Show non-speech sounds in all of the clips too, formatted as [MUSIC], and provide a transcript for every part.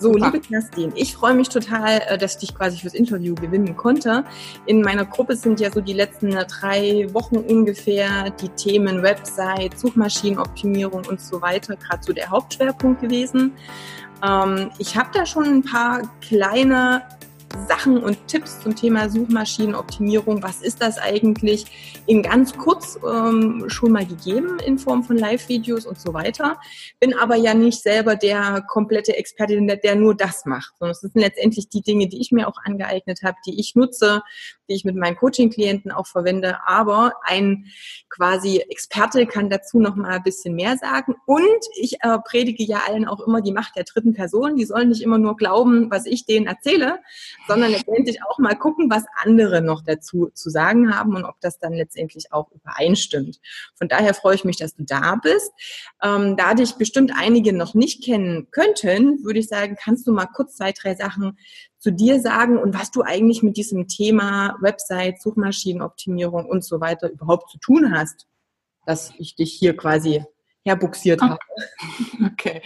So, Super. liebe Kerstin, ich freue mich total, äh, dass ich dich quasi fürs Interview gewinnen konnte. In meiner Gruppe sind ja so die letzten drei Wochen ungefähr die Themen Website, Suchmaschinenoptimierung und so weiter gerade so der Hauptschwerpunkt gewesen. Ähm, ich habe da schon ein paar kleine Sachen und Tipps zum Thema Suchmaschinenoptimierung. Was ist das eigentlich? In ganz kurz ähm, schon mal gegeben in Form von Live-Videos und so weiter. Bin aber ja nicht selber der komplette Experte, der nur das macht, sondern es sind letztendlich die Dinge, die ich mir auch angeeignet habe, die ich nutze, die ich mit meinen Coaching-Klienten auch verwende. Aber ein quasi Experte kann dazu noch mal ein bisschen mehr sagen. Und ich äh, predige ja allen auch immer die Macht der dritten Person. Die sollen nicht immer nur glauben, was ich denen erzähle, sondern letztendlich auch mal gucken, was andere noch dazu zu sagen haben und ob das dann letztendlich auch übereinstimmt. Von daher freue ich mich, dass du da bist. Ähm, da dich bestimmt einige noch nicht kennen könnten, würde ich sagen, kannst du mal kurz zwei, drei Sachen zu dir sagen und was du eigentlich mit diesem Thema Website, Suchmaschinenoptimierung und so weiter überhaupt zu tun hast, dass ich dich hier quasi herbuxiert habe. [LAUGHS] Okay.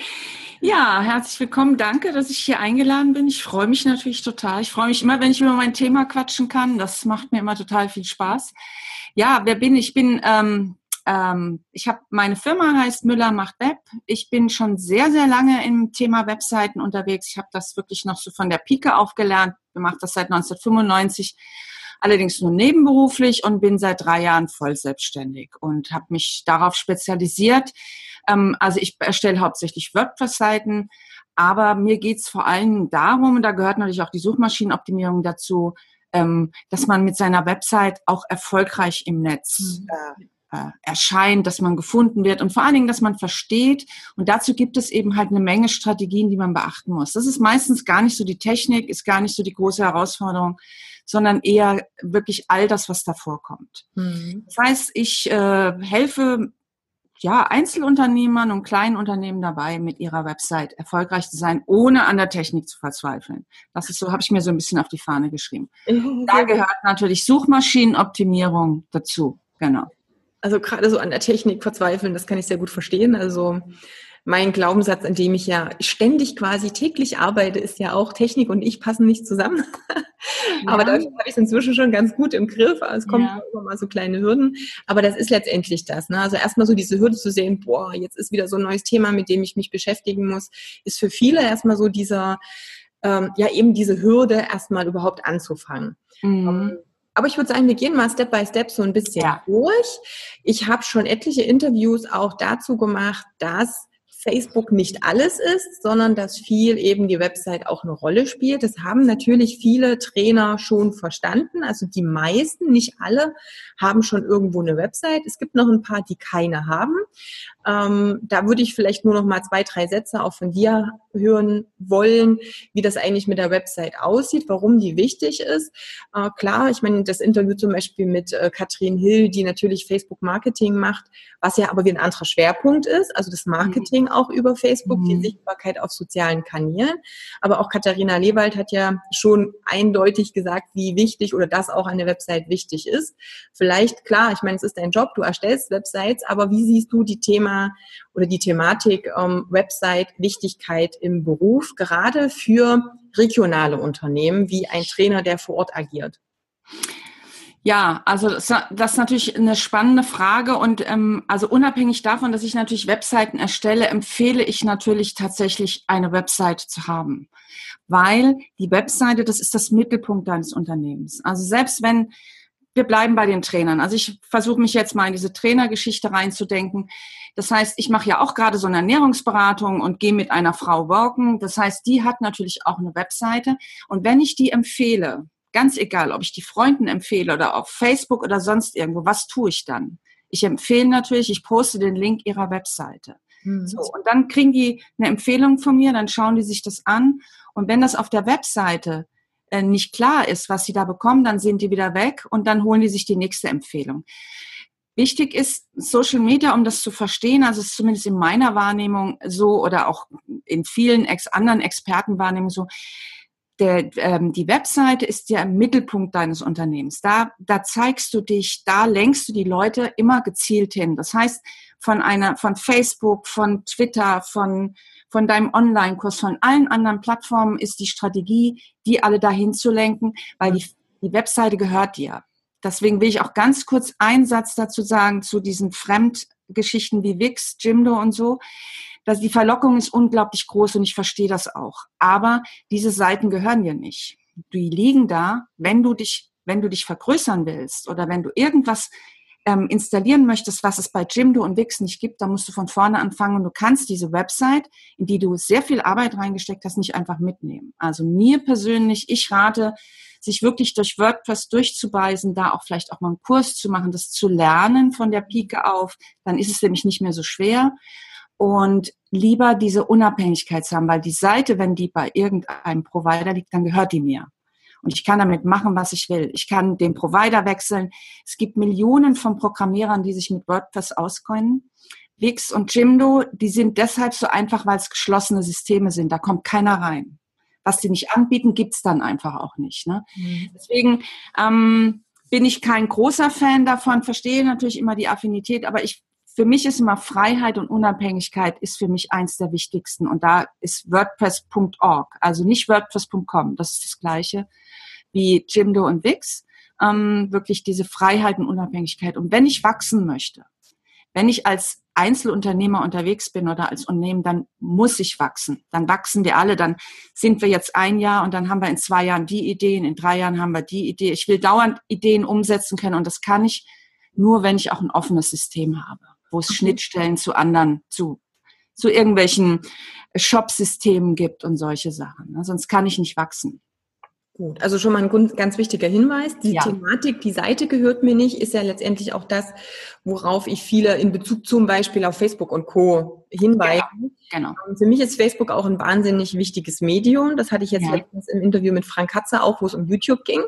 Ja, herzlich willkommen. Danke, dass ich hier eingeladen bin. Ich freue mich natürlich total. Ich freue mich immer, wenn ich über mein Thema quatschen kann. Das macht mir immer total viel Spaß. Ja, wer bin ich? Ich bin ähm, ähm, ich habe meine Firma heißt Müller macht Web. Ich bin schon sehr sehr lange im Thema Webseiten unterwegs. Ich habe das wirklich noch so von der Pike aufgelernt. Ich mache das seit 1995 allerdings nur nebenberuflich und bin seit drei Jahren voll selbstständig und habe mich darauf spezialisiert. Ähm, also ich erstelle hauptsächlich WordPress-Seiten, aber mir geht's vor allem darum, da gehört natürlich auch die Suchmaschinenoptimierung dazu, ähm, dass man mit seiner Website auch erfolgreich im Netz mhm. äh, äh, erscheint, dass man gefunden wird und vor allen Dingen, dass man versteht. Und dazu gibt es eben halt eine Menge Strategien, die man beachten muss. Das ist meistens gar nicht so die Technik, ist gar nicht so die große Herausforderung, sondern eher wirklich all das, was da vorkommt. Mhm. Das heißt, ich äh, helfe ja, Einzelunternehmern und kleinen Unternehmen dabei, mit ihrer Website erfolgreich zu sein, ohne an der Technik zu verzweifeln. Das ist so, habe ich mir so ein bisschen auf die Fahne geschrieben. [LAUGHS] Da gehört natürlich Suchmaschinenoptimierung dazu. Genau. Also gerade so an der Technik verzweifeln, das kann ich sehr gut verstehen. Also mein Glaubenssatz, an dem ich ja ständig quasi täglich arbeite, ist ja auch Technik und ich passen nicht zusammen. [LAUGHS] Ja. Aber da habe ich es inzwischen schon ganz gut im Griff. Es kommen ja. immer mal so kleine Hürden. Aber das ist letztendlich das. Ne? Also erstmal so diese Hürde zu sehen, boah, jetzt ist wieder so ein neues Thema, mit dem ich mich beschäftigen muss, ist für viele erstmal so dieser, ähm, ja eben diese Hürde, erstmal überhaupt anzufangen. Mhm. Ähm, aber ich würde sagen, wir gehen mal Step by Step so ein bisschen ja. durch. Ich habe schon etliche Interviews auch dazu gemacht, dass Facebook nicht alles ist, sondern dass viel eben die Website auch eine Rolle spielt. Das haben natürlich viele Trainer schon verstanden. Also die meisten, nicht alle, haben schon irgendwo eine Website. Es gibt noch ein paar, die keine haben. Ähm, da würde ich vielleicht nur noch mal zwei, drei Sätze auch von dir hören wollen, wie das eigentlich mit der Website aussieht, warum die wichtig ist. Äh, klar, ich meine, das Interview zum Beispiel mit äh, Katrin Hill, die natürlich Facebook Marketing macht, was ja aber wie ein anderer Schwerpunkt ist, also das Marketing mhm. auch über Facebook, mhm. die Sichtbarkeit auf sozialen Kanälen. Aber auch Katharina Lewald hat ja schon eindeutig gesagt, wie wichtig oder dass auch eine Website wichtig ist. Vielleicht, klar, ich meine, es ist dein Job, du erstellst Websites, aber wie siehst du die Oder die Thematik ähm, Website Wichtigkeit im Beruf, gerade für regionale Unternehmen wie ein Trainer, der vor Ort agiert? Ja, also das, das, ist natürlich eine spannende Frage und ähm, also unabhängig davon, dass ich natürlich Webseiten erstelle, empfehle ich natürlich tatsächlich eine Website zu haben, weil die Webseite, das ist das Mittelpunkt deines Unternehmens. Also selbst wenn wir bleiben bei den Trainern. Also ich versuche mich jetzt mal in diese Trainergeschichte reinzudenken. Das heißt, ich mache ja auch gerade so eine Ernährungsberatung und gehe mit einer Frau walken. Das heißt, die hat natürlich auch eine Webseite. Und wenn ich die empfehle, ganz egal, ob ich die Freunden empfehle oder auf Facebook oder sonst irgendwo, was tue ich dann? Ich empfehle natürlich, ich poste den Link ihrer Webseite. Mhm. So, und dann kriegen die eine Empfehlung von mir, dann schauen die sich das an. Und wenn das auf der Webseite äh, nicht klar ist, was sie da bekommen, dann sind die wieder weg und dann holen die sich die nächste Empfehlung. Wichtig ist Social Media, um das zu verstehen, also es ist zumindest in meiner Wahrnehmung so oder auch in vielen ex anderen Expertenwahrnehmungen so, der, ähm, die Webseite ist ja im Mittelpunkt deines Unternehmens. Da, da zeigst du dich, da lenkst du die Leute immer gezielt hin. Das heißt, von einer, von Facebook, von Twitter, von, von deinem Online-Kurs, von allen anderen Plattformen ist die Strategie, die alle dahin zu lenken, weil die, die Webseite gehört dir. Deswegen will ich auch ganz kurz einen Satz dazu sagen zu diesen Fremdgeschichten wie Wix, Jimdo und so. Dass die Verlockung ist unglaublich groß und ich verstehe das auch. Aber diese Seiten gehören dir nicht. Die liegen da, wenn du dich, wenn du dich vergrößern willst oder wenn du irgendwas ähm, installieren möchtest, was es bei Jimdo und Wix nicht gibt, dann musst du von vorne anfangen und du kannst diese Website, in die du sehr viel Arbeit reingesteckt hast, nicht einfach mitnehmen. Also mir persönlich, ich rate, sich wirklich durch WordPress durchzubeißen, da auch vielleicht auch mal einen Kurs zu machen, das zu lernen von der Pike auf, dann ist es nämlich nicht mehr so schwer. Und lieber diese Unabhängigkeit zu haben, weil die Seite, wenn die bei irgendeinem Provider liegt, dann gehört die mir. Und ich kann damit machen, was ich will. Ich kann den Provider wechseln. Es gibt Millionen von Programmierern, die sich mit WordPress auskennen. Wix und Jimdo, die sind deshalb so einfach, weil es geschlossene Systeme sind. Da kommt keiner rein was die nicht anbieten, gibt's dann einfach auch nicht. Ne? Mhm. Deswegen ähm, bin ich kein großer Fan davon, verstehe natürlich immer die Affinität, aber ich für mich ist immer Freiheit und Unabhängigkeit ist für mich eins der wichtigsten. Und da ist WordPress.org, also nicht WordPress.com, das ist das gleiche wie Jimdo und Wix. Ähm, wirklich diese Freiheit und Unabhängigkeit. Und wenn ich wachsen möchte, wenn ich als Einzelunternehmer unterwegs bin oder als Unternehmen, dann muss ich wachsen. Dann wachsen wir alle. Dann sind wir jetzt ein Jahr und dann haben wir in zwei Jahren die Ideen, in drei Jahren haben wir die Idee. Ich will dauernd Ideen umsetzen können und das kann ich nur, wenn ich auch ein offenes System habe, wo es okay. Schnittstellen zu anderen, zu, zu irgendwelchen Shop-Systemen gibt und solche Sachen. Sonst kann ich nicht wachsen. Gut, also schon mal ein ganz wichtiger Hinweis. Die ja. Thematik, die Seite gehört mir nicht, ist ja letztendlich auch das, worauf ich viele in Bezug zum Beispiel auf Facebook und Co. hinweise. Genau. genau. Für mich ist Facebook auch ein wahnsinnig wichtiges Medium. Das hatte ich jetzt ja. letztens im Interview mit Frank Katzer auch, wo es um YouTube ging.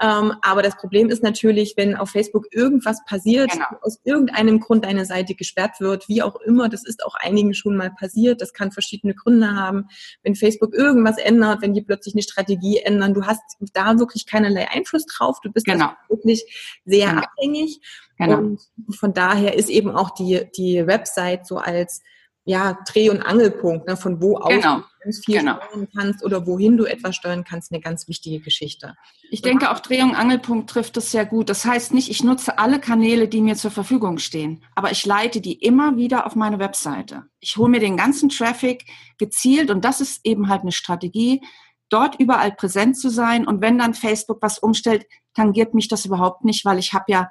Ähm, aber das Problem ist natürlich, wenn auf Facebook irgendwas passiert, genau. aus irgendeinem Grund deine Seite gesperrt wird, wie auch immer, das ist auch einigen schon mal passiert. Das kann verschiedene Gründe haben. Wenn Facebook irgendwas ändert, wenn die plötzlich eine Strategie ändern, du hast da wirklich keinerlei Einfluss drauf. Du bist genau. wirklich sehr genau. abhängig. Genau. Und von daher ist eben auch die, die Website so als ja, Dreh- und Angelpunkt, ne, von wo aus genau. du ganz viel genau. steuern kannst oder wohin du etwas steuern kannst, eine ganz wichtige Geschichte. Ich denke, auch Dreh- und Angelpunkt trifft das sehr gut. Das heißt nicht, ich nutze alle Kanäle, die mir zur Verfügung stehen, aber ich leite die immer wieder auf meine Webseite. Ich hole mir den ganzen Traffic gezielt und das ist eben halt eine Strategie, dort überall präsent zu sein. Und wenn dann Facebook was umstellt, tangiert mich das überhaupt nicht, weil ich habe ja,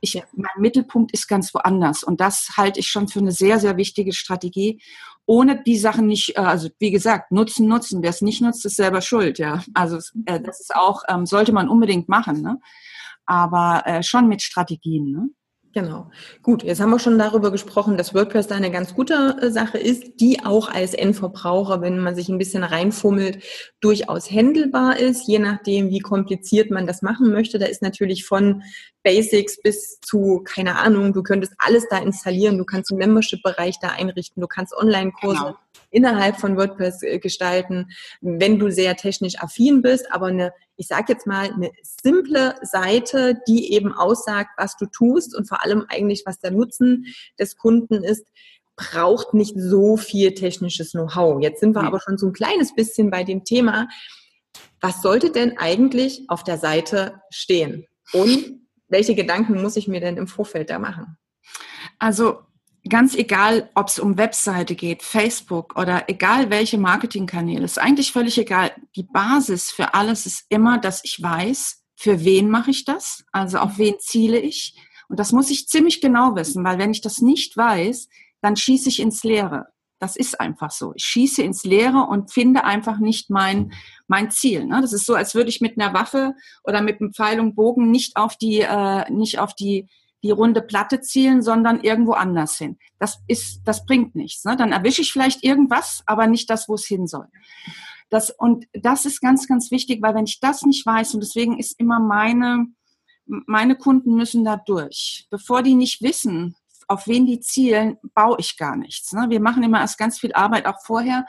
ich, mein Mittelpunkt ist ganz woanders. Und das halte ich schon für eine sehr, sehr wichtige Strategie. Ohne die Sachen nicht, äh, also wie gesagt, nutzen, nutzen. Wer es nicht nutzt, ist selber schuld, ja. Also äh, das ist auch, ähm, sollte man unbedingt machen, ne? Aber äh, schon mit Strategien, ne? Genau. Gut, jetzt haben wir schon darüber gesprochen, dass WordPress da eine ganz gute äh, Sache ist, die auch als Endverbraucher, wenn man sich ein bisschen reinfummelt, durchaus händelbar ist, je nachdem, wie kompliziert man das machen möchte. Da ist natürlich von Basics bis zu, keine Ahnung, du könntest alles da installieren, du kannst einen Membership-Bereich da einrichten, du kannst Online-Kurse genau. Innerhalb von WordPress äh, gestalten, wenn du sehr technisch affin bist, aber eine, ich sage jetzt mal, eine simple Seite, die eben aussagt, was du tust und vor allem eigentlich, was der Nutzen des Kunden ist, braucht nicht so viel technisches Know-how. Jetzt sind wir aber schon so ein kleines bisschen bei dem Thema, was sollte denn eigentlich auf der Seite stehen? Und welche Gedanken muss ich mir denn im Vorfeld da machen? Also ganz egal, ob es um Webseite geht, Facebook oder egal welche Marketingkanäle, ist eigentlich völlig egal. Die Basis für alles ist immer, dass ich weiß, für wen mache ich das, also auf wen ziele ich. Und das muss ich ziemlich genau wissen, weil wenn ich das nicht weiß, dann schieße ich ins Leere. Das ist einfach so. Ich schieße ins Leere und finde einfach nicht mein, mein Ziel. Ne? Das ist so, als würde ich mit einer Waffe oder mit einem Pfeil und Bogen nicht auf die, äh, nicht auf die, die runde Platte zielen, sondern irgendwo anders hin. Das ist, das bringt nichts. Ne? Dann erwische ich vielleicht irgendwas, aber nicht das, wo es hin soll. Das, und das ist ganz, ganz wichtig, weil wenn ich das nicht weiß, und deswegen ist immer meine, meine Kunden müssen da durch. Bevor die nicht wissen, auf wen die zielen, baue ich gar nichts. Ne? Wir machen immer erst ganz viel Arbeit auch vorher.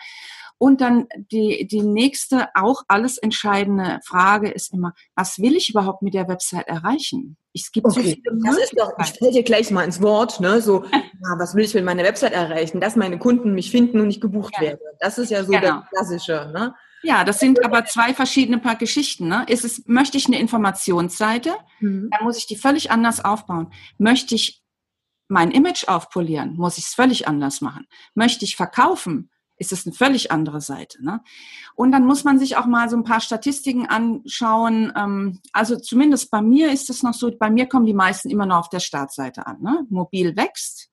Und dann die, die nächste, auch alles entscheidende Frage ist immer, was will ich überhaupt mit der Website erreichen? Es gibt okay. so viele das ist doch, ich stelle dir gleich mal ins Wort, ne? So, ja, [LAUGHS] was will ich mit meiner Website erreichen? Dass meine Kunden mich finden und ich gebucht ja. werde. Das ist ja so genau. das Klassische, ne? Ja, das sind aber zwei verschiedene Paar Geschichten. Ne? Ist es, möchte ich eine Informationsseite, mhm. dann muss ich die völlig anders aufbauen. Möchte ich mein Image aufpolieren, muss ich es völlig anders machen. Möchte ich verkaufen, ist es eine völlig andere Seite. Ne? Und dann muss man sich auch mal so ein paar Statistiken anschauen. Ähm, also zumindest bei mir ist es noch so, bei mir kommen die meisten immer noch auf der Startseite an. Ne? Mobil wächst.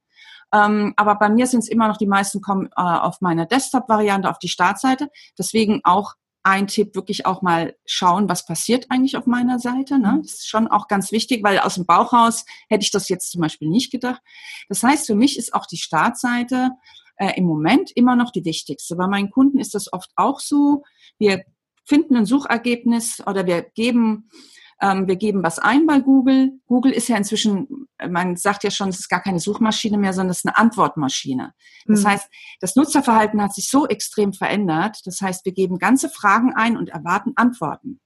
Ähm, aber bei mir sind es immer noch, die meisten kommen äh, auf meine Desktop-Variante, auf die Startseite. Deswegen auch ein Tipp, wirklich auch mal schauen, was passiert eigentlich auf meiner Seite. Ne? Das ist schon auch ganz wichtig, weil aus dem Bauch raus hätte ich das jetzt zum Beispiel nicht gedacht. Das heißt, für mich ist auch die Startseite äh, im Moment immer noch die wichtigste. Bei meinen Kunden ist das oft auch so. Wir finden ein Suchergebnis oder wir geben ähm, wir geben was ein bei Google. Google ist ja inzwischen, man sagt ja schon, es ist gar keine Suchmaschine mehr, sondern es ist eine Antwortmaschine. Das mhm. heißt, das Nutzerverhalten hat sich so extrem verändert. Das heißt, wir geben ganze Fragen ein und erwarten Antworten.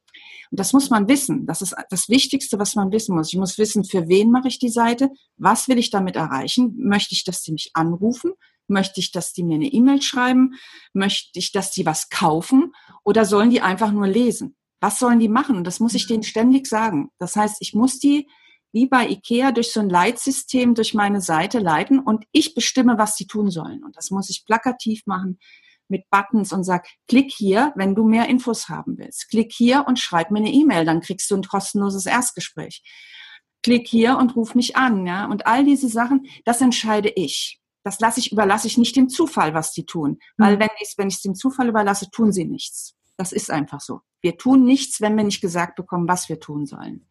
Und das muss man wissen. Das ist das Wichtigste, was man wissen muss. Ich muss wissen, für wen mache ich die Seite? Was will ich damit erreichen? Möchte ich, dass sie mich anrufen? Möchte ich, dass die mir eine E-Mail schreiben? Möchte ich, dass die was kaufen? Oder sollen die einfach nur lesen? Was sollen die machen? Das muss ich denen ständig sagen. Das heißt, ich muss die wie bei IKEA durch so ein Leitsystem durch meine Seite leiten und ich bestimme, was sie tun sollen. Und das muss ich plakativ machen mit Buttons und sag, klick hier, wenn du mehr Infos haben willst. Klick hier und schreib mir eine E-Mail, dann kriegst du ein kostenloses Erstgespräch. Klick hier und ruf mich an, ja. Und all diese Sachen, das entscheide ich das lasse ich, überlasse ich nicht dem Zufall, was die tun. Weil mhm. wenn ich es wenn ich's dem Zufall überlasse, tun sie nichts. Das ist einfach so. Wir tun nichts, wenn wir nicht gesagt bekommen, was wir tun sollen.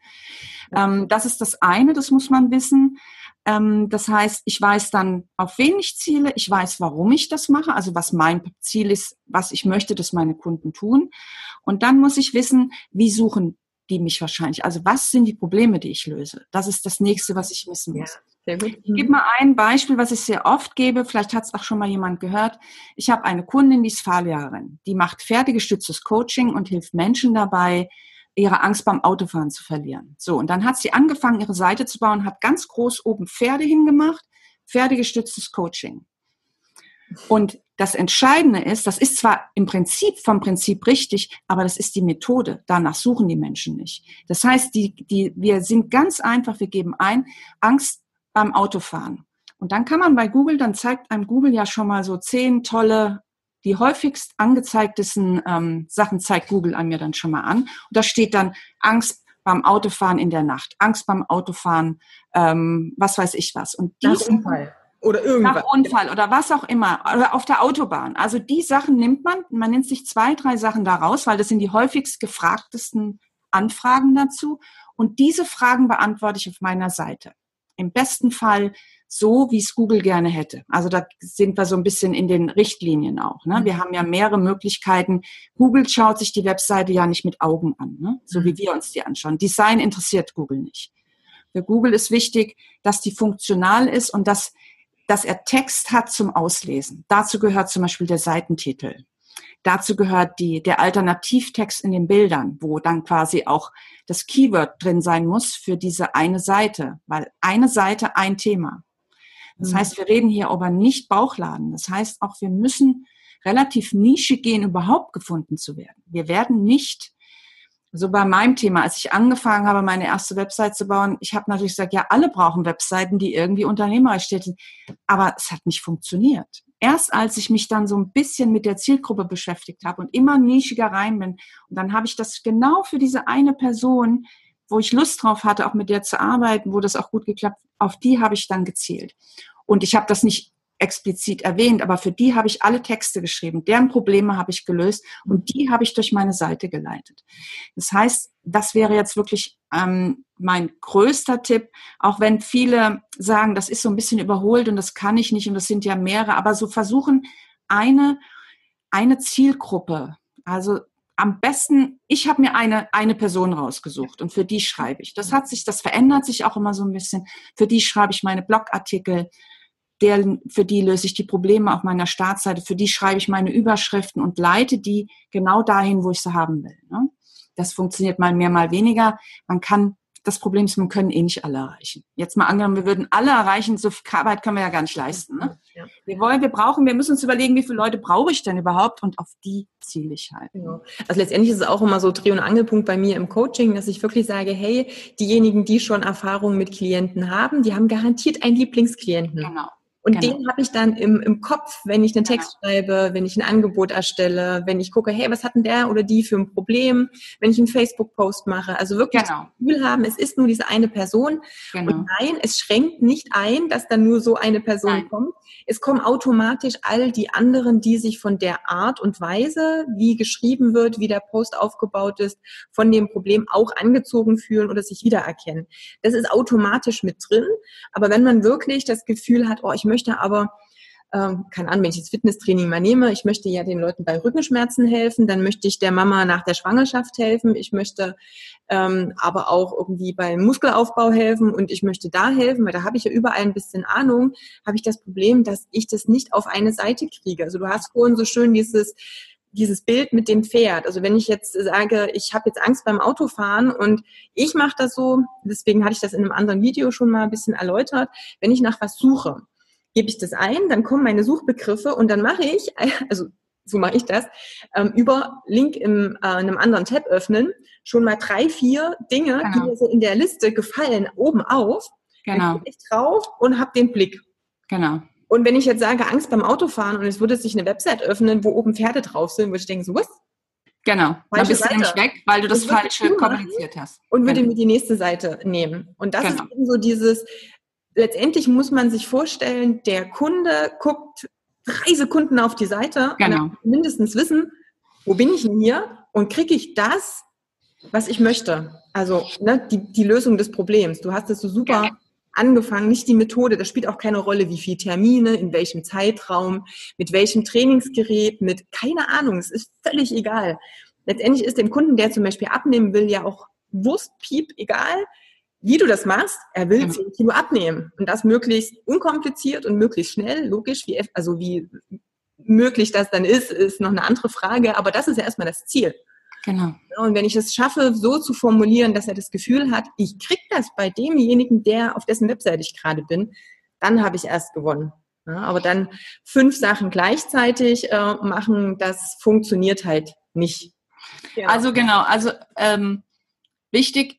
Ähm, das ist das eine, das muss man wissen. Ähm, das heißt, ich weiß dann, auf wen ich ziele, ich weiß, warum ich das mache, also was mein Ziel ist, was ich möchte, dass meine Kunden tun. Und dann muss ich wissen, wie suchen die mich wahrscheinlich, also was sind die Probleme, die ich löse? Das ist das nächste, was ich wissen muss. Ja. Sehr gut. Ich gebe mal ein Beispiel, was ich sehr oft gebe. Vielleicht hat es auch schon mal jemand gehört. Ich habe eine Kundin, die ist Fahrlehrerin. Die macht fertiggestütztes Coaching und hilft Menschen dabei, ihre Angst beim Autofahren zu verlieren. So, und dann hat sie angefangen, ihre Seite zu bauen, hat ganz groß oben Pferde hingemacht, pferdegestütztes Coaching. Und das Entscheidende ist, das ist zwar im Prinzip vom Prinzip richtig, aber das ist die Methode. Danach suchen die Menschen nicht. Das heißt, die, die, wir sind ganz einfach, wir geben ein, Angst beim Autofahren. Und dann kann man bei Google, dann zeigt einem Google ja schon mal so zehn tolle, die häufigst angezeigtesten ähm, Sachen zeigt Google an mir dann schon mal an. Und da steht dann Angst beim Autofahren in der Nacht, Angst beim Autofahren, ähm, was weiß ich was. Und die Unfall oder irgendwas. Nach Unfall oder was auch immer. Oder auf der Autobahn. Also die Sachen nimmt man, man nimmt sich zwei, drei Sachen daraus, weil das sind die häufigst gefragtesten Anfragen dazu. Und diese Fragen beantworte ich auf meiner Seite im besten Fall so, wie es Google gerne hätte. Also da sind wir so ein bisschen in den Richtlinien auch. Ne? Wir haben ja mehrere Möglichkeiten. Google schaut sich die Webseite ja nicht mit Augen an, ne? so wie mhm. wir uns die anschauen. Design interessiert Google nicht. Für Google ist wichtig, dass die funktional ist und dass, dass er Text hat zum Auslesen. Dazu gehört zum Beispiel der Seitentitel. Dazu gehört die, der Alternativtext in den Bildern, wo dann quasi auch das Keyword drin sein muss für diese eine Seite, weil eine Seite ein Thema. Das mhm. heißt, wir reden hier aber nicht Bauchladen. Das heißt auch, wir müssen relativ nischig gehen, überhaupt gefunden zu werden. Wir werden nicht so bei meinem Thema, als ich angefangen habe, meine erste Website zu bauen, ich habe natürlich gesagt, ja, alle brauchen Webseiten, die irgendwie unternehmerisch stehen. Aber es hat nicht funktioniert erst als ich mich dann so ein bisschen mit der Zielgruppe beschäftigt habe und immer nischiger rein bin, und dann habe ich das genau für diese eine Person, wo ich Lust drauf hatte, auch mit der zu arbeiten, wo das auch gut geklappt, auf die habe ich dann gezielt. Und ich habe das nicht explizit erwähnt, aber für die habe ich alle Texte geschrieben, deren Probleme habe ich gelöst und die habe ich durch meine Seite geleitet. Das heißt, das wäre jetzt wirklich ähm, mein größter Tipp, auch wenn viele sagen, das ist so ein bisschen überholt und das kann ich nicht und das sind ja mehrere, aber so versuchen eine, eine Zielgruppe, also am besten, ich habe mir eine, eine Person rausgesucht und für die schreibe ich. Das hat sich, das verändert sich auch immer so ein bisschen. Für die schreibe ich meine Blogartikel, der, für die löse ich die Probleme auf meiner Startseite, für die schreibe ich meine Überschriften und leite die genau dahin, wo ich sie haben will. Ne? Das funktioniert mal mehr, mal weniger. Man kann das Problem ist, wir können eh nicht alle erreichen. Jetzt mal angenommen, wir würden alle erreichen, so viel Arbeit können wir ja gar nicht leisten. Ne? Ja. Wir wollen, wir brauchen, wir müssen uns überlegen, wie viele Leute brauche ich denn überhaupt und auf die ziele ich halt. Genau. Also letztendlich ist es auch immer so Dreh- und Angelpunkt bei mir im Coaching, dass ich wirklich sage, hey, diejenigen, die schon Erfahrungen mit Klienten haben, die haben garantiert einen Lieblingsklienten. Genau. Und genau. den habe ich dann im, im Kopf, wenn ich einen. Text genau. schreibe, wenn ich ein Angebot erstelle, wenn ich gucke, hey, was hat denn der oder die für ein Problem, wenn ich einen Facebook-Post mache. Also wirklich genau. das Gefühl haben, es ist nur diese eine Person. Genau. Und nein, es schränkt nicht ein, dass dann nur so eine Person nein. kommt. Es kommen automatisch all die anderen, die sich von der Art und Weise, wie geschrieben wird, wie der Post aufgebaut ist, von dem Problem auch angezogen fühlen oder sich wiedererkennen. Das ist automatisch mit drin. Aber wenn man wirklich das Gefühl hat, oh, ich möchte möchte aber, ähm, keine Ahnung, wenn ich jetzt Fitnesstraining mal nehme, ich möchte ja den Leuten bei Rückenschmerzen helfen, dann möchte ich der Mama nach der Schwangerschaft helfen, ich möchte ähm, aber auch irgendwie beim Muskelaufbau helfen und ich möchte da helfen, weil da habe ich ja überall ein bisschen Ahnung, habe ich das Problem, dass ich das nicht auf eine Seite kriege. Also du hast vorhin so schön dieses dieses Bild mit dem Pferd. Also wenn ich jetzt sage, ich habe jetzt Angst beim Autofahren und ich mache das so, deswegen hatte ich das in einem anderen Video schon mal ein bisschen erläutert, wenn ich nach was suche gebe ich das ein, dann kommen meine Suchbegriffe und dann mache ich, [LAUGHS] also so mache ich das, ähm, über Link im, äh, einem anderen Tab öffnen, schon mal drei, vier Dinge, genau. die mir so in der Liste gefallen, oben auf. Genau. Dann ich drauf und habe den Blick. Genau. Und wenn ich jetzt sage, Angst beim Autofahren und es würde sich eine Website öffnen, wo oben Pferde drauf sind, würde ich denken, so was? Genau, da bist Seite. du nämlich weg, weil du das, das Falsche kommuniziert hast. Und würde genau. mir die nächste Seite nehmen. Und das genau. ist eben so dieses, letztendlich muss man sich vorstellen, der Kunde guckt drei Sekunden auf die Seite genau. und mindestens wissen, wo bin ich denn hier und kriege ich das, was ich möchte. Also ne, die, die Lösung des Problems. Du hast es so super ja. angefangen, nicht die Methode, das spielt auch keine Rolle, wie viele Termine, in welchem Zeitraum, mit welchem Trainingsgerät, mit keine Ahnung, es ist völlig egal. Letztendlich ist dem Kunden, der zum Beispiel abnehmen will, ja auch Wurstpiep egal, wie du das machst, er will 10 Kilo abnehmen und das möglichst unkompliziert und möglichst schnell, logisch, wie, also wie möglich das dann ist, ist noch eine andere Frage, aber das ist ja erstmal das Ziel. Genau. Und wenn ich es schaffe, so zu formulieren, dass er das Gefühl hat, ich krieg das bei demjenigen, der auf dessen Webseite ich gerade bin, dann habe ich erst gewonnen. Ja, aber dann fünf Sachen gleichzeitig äh, machen, das funktioniert halt nicht. Genau. Also genau, also ähm, wichtig,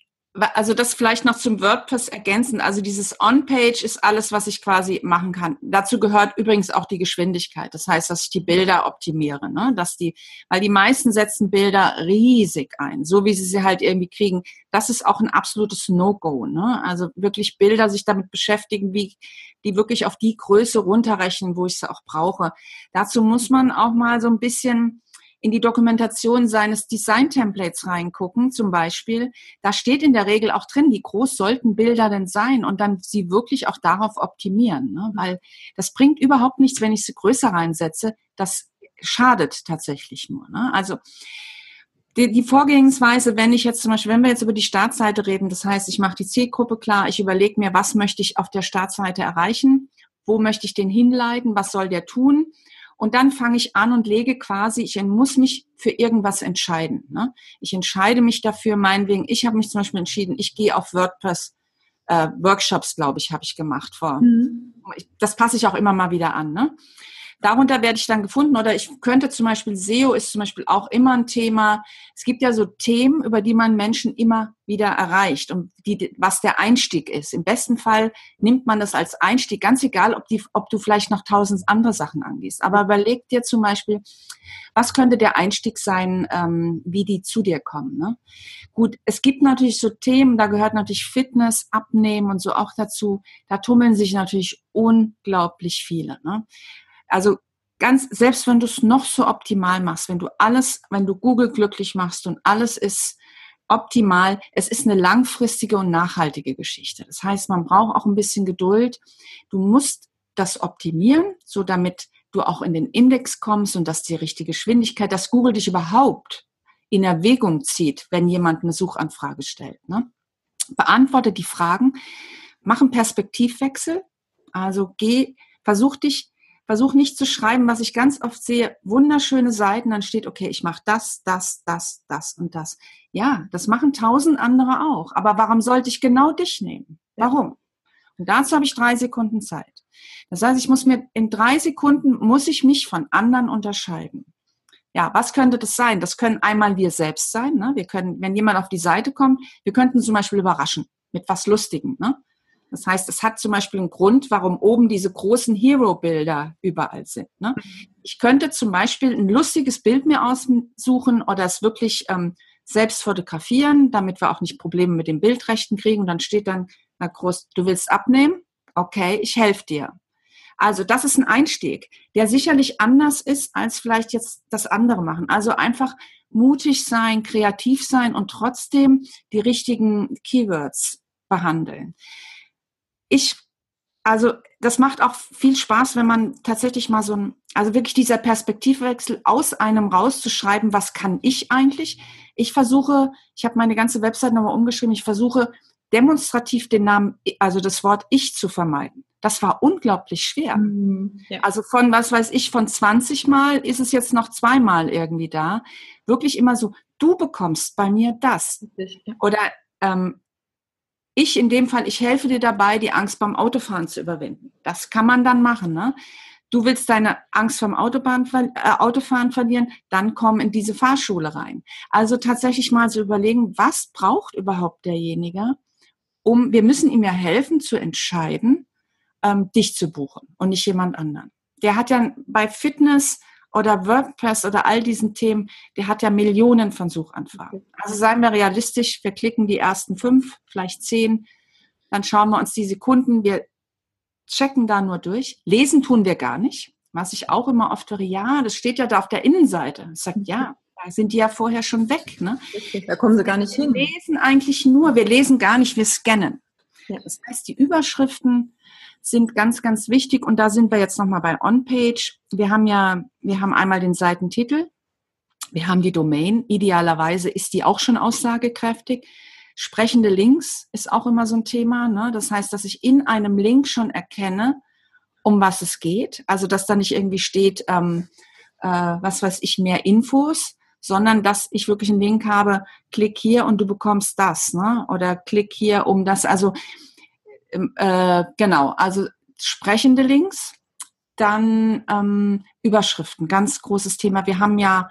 also das vielleicht noch zum WordPress ergänzen. Also dieses On-Page ist alles, was ich quasi machen kann. Dazu gehört übrigens auch die Geschwindigkeit. Das heißt, dass ich die Bilder optimiere, ne? dass die, weil die meisten setzen Bilder riesig ein, so wie sie sie halt irgendwie kriegen. Das ist auch ein absolutes No-Go. Ne? Also wirklich Bilder sich damit beschäftigen, wie die wirklich auf die Größe runterrechnen, wo ich sie auch brauche. Dazu muss man auch mal so ein bisschen in die Dokumentation seines Design-Templates reingucken, zum Beispiel, da steht in der Regel auch drin, wie groß sollten Bilder denn sein und dann sie wirklich auch darauf optimieren. Ne? Weil das bringt überhaupt nichts, wenn ich sie größer reinsetze. Das schadet tatsächlich nur. Ne? Also die, die Vorgehensweise, wenn ich jetzt zum Beispiel, wenn wir jetzt über die Startseite reden, das heißt, ich mache die Zielgruppe klar, ich überlege mir, was möchte ich auf der Startseite erreichen, wo möchte ich den hinleiten, was soll der tun und dann fange ich an und lege quasi, ich muss mich für irgendwas entscheiden. Ne? Ich entscheide mich dafür, meinetwegen, ich habe mich zum Beispiel entschieden, ich gehe auf WordPress äh, Workshops, glaube ich, habe ich gemacht vor. Mhm. Das passe ich auch immer mal wieder an. Ne? Darunter werde ich dann gefunden oder ich könnte zum Beispiel, SEO ist zum Beispiel auch immer ein Thema. Es gibt ja so Themen, über die man Menschen immer wieder erreicht und die, was der Einstieg ist. Im besten Fall nimmt man das als Einstieg, ganz egal, ob, die, ob du vielleicht noch tausend andere Sachen angehst. Aber überleg dir zum Beispiel, was könnte der Einstieg sein, ähm, wie die zu dir kommen. Ne? Gut, es gibt natürlich so Themen, da gehört natürlich Fitness, Abnehmen und so auch dazu. Da tummeln sich natürlich unglaublich viele. Ne? Also ganz, selbst wenn du es noch so optimal machst, wenn du alles, wenn du Google glücklich machst und alles ist optimal, es ist eine langfristige und nachhaltige Geschichte. Das heißt, man braucht auch ein bisschen Geduld. Du musst das optimieren, so damit du auch in den Index kommst und dass die richtige Geschwindigkeit, dass Google dich überhaupt in Erwägung zieht, wenn jemand eine Suchanfrage stellt. Ne? Beantworte die Fragen, mach einen Perspektivwechsel, also geh, versuch dich, versuch nicht zu schreiben, was ich ganz oft sehe, wunderschöne Seiten, dann steht, okay, ich mache das, das, das, das und das. Ja, das machen tausend andere auch. Aber warum sollte ich genau dich nehmen? Warum? Und dazu habe ich drei Sekunden Zeit. Das heißt, ich muss mir in drei Sekunden muss ich mich von anderen unterscheiden. Ja, was könnte das sein? Das können einmal wir selbst sein. Ne? Wir können, wenn jemand auf die Seite kommt, wir könnten zum Beispiel überraschen mit was Lustigem. Ne? Das heißt, es hat zum Beispiel einen Grund, warum oben diese großen Hero-Bilder überall sind. Ne? Ich könnte zum Beispiel ein lustiges Bild mir aussuchen oder es wirklich ähm, selbst fotografieren, damit wir auch nicht Probleme mit den Bildrechten kriegen. Und dann steht dann na groß, du willst abnehmen? Okay, ich helfe dir. Also das ist ein Einstieg, der sicherlich anders ist, als vielleicht jetzt das andere machen. Also einfach mutig sein, kreativ sein und trotzdem die richtigen Keywords behandeln. Ich, also das macht auch viel Spaß, wenn man tatsächlich mal so ein, also wirklich dieser Perspektivwechsel aus einem rauszuschreiben, was kann ich eigentlich? Ich versuche, ich habe meine ganze Website nochmal umgeschrieben, ich versuche demonstrativ den Namen, also das Wort ich zu vermeiden. Das war unglaublich schwer. Mhm, ja. Also von, was weiß ich, von 20 Mal ist es jetzt noch zweimal irgendwie da. Wirklich immer so, du bekommst bei mir das. Oder ähm, ich in dem Fall, ich helfe dir dabei, die Angst beim Autofahren zu überwinden. Das kann man dann machen. Ne? Du willst deine Angst vom Autobahn, äh, Autofahren verlieren, dann komm in diese Fahrschule rein. Also tatsächlich mal so überlegen, was braucht überhaupt derjenige, um, wir müssen ihm ja helfen zu entscheiden, ähm, dich zu buchen und nicht jemand anderen. Der hat ja bei Fitness oder WordPress oder all diesen Themen, der hat ja Millionen von Suchanfragen. Also seien wir realistisch, wir klicken die ersten fünf, vielleicht zehn, dann schauen wir uns die Sekunden, wir checken da nur durch. Lesen tun wir gar nicht, was ich auch immer oft höre, ja, das steht ja da auf der Innenseite. Ich sage, ja, da sind die ja vorher schon weg. Ne? Da kommen sie gar nicht hin. Wir lesen eigentlich nur, wir lesen gar nicht, wir scannen. Ja. Das heißt, die Überschriften sind ganz, ganz wichtig. Und da sind wir jetzt nochmal bei On-Page. Wir haben ja, wir haben einmal den Seitentitel. Wir haben die Domain. Idealerweise ist die auch schon aussagekräftig. Sprechende Links ist auch immer so ein Thema. Ne? Das heißt, dass ich in einem Link schon erkenne, um was es geht. Also, dass da nicht irgendwie steht, ähm, äh, was weiß ich, mehr Infos, sondern dass ich wirklich einen Link habe, klick hier und du bekommst das, ne? Oder klick hier um das. Also äh, genau, also sprechende Links, dann ähm, Überschriften, ganz großes Thema. Wir haben ja,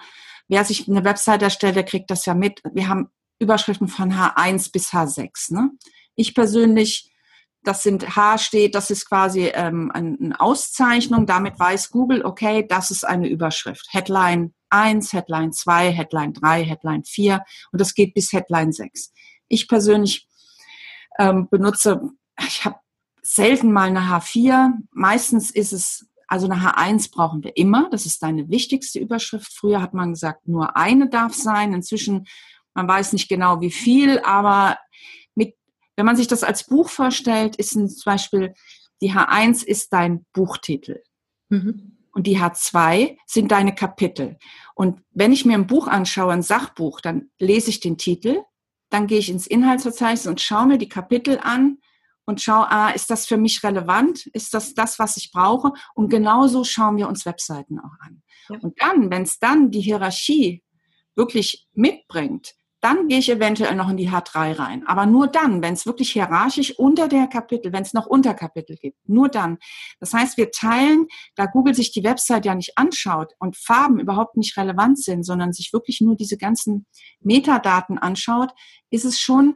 wer sich eine Website erstellt, der kriegt das ja mit. Wir haben Überschriften von H1 bis H6. Ne? Ich persönlich, das sind H steht, das ist quasi ähm, eine Auszeichnung. Damit weiß Google, okay, das ist eine Überschrift. Headline 1, Headline 2, Headline 3, Headline 4 und das geht bis Headline 6. Ich persönlich ähm, benutze, ich habe selten mal eine H4. Meistens ist es, also eine H1 brauchen wir immer. Das ist deine wichtigste Überschrift. Früher hat man gesagt, nur eine darf sein. Inzwischen, man weiß nicht genau wie viel, aber mit, wenn man sich das als Buch vorstellt, ist zum Beispiel die H1 ist dein Buchtitel. Mhm und die H2 sind deine Kapitel. Und wenn ich mir ein Buch anschaue, ein Sachbuch, dann lese ich den Titel, dann gehe ich ins Inhaltsverzeichnis und schaue mir die Kapitel an und schaue, ah, ist das für mich relevant? Ist das das, was ich brauche? Und genauso schauen wir uns Webseiten auch an. Ja. Und dann, wenn es dann die Hierarchie wirklich mitbringt, dann gehe ich eventuell noch in die H3 rein. Aber nur dann, wenn es wirklich hierarchisch unter der Kapitel, wenn es noch Unterkapitel gibt, nur dann. Das heißt, wir teilen, da Google sich die Website ja nicht anschaut und Farben überhaupt nicht relevant sind, sondern sich wirklich nur diese ganzen Metadaten anschaut, ist es schon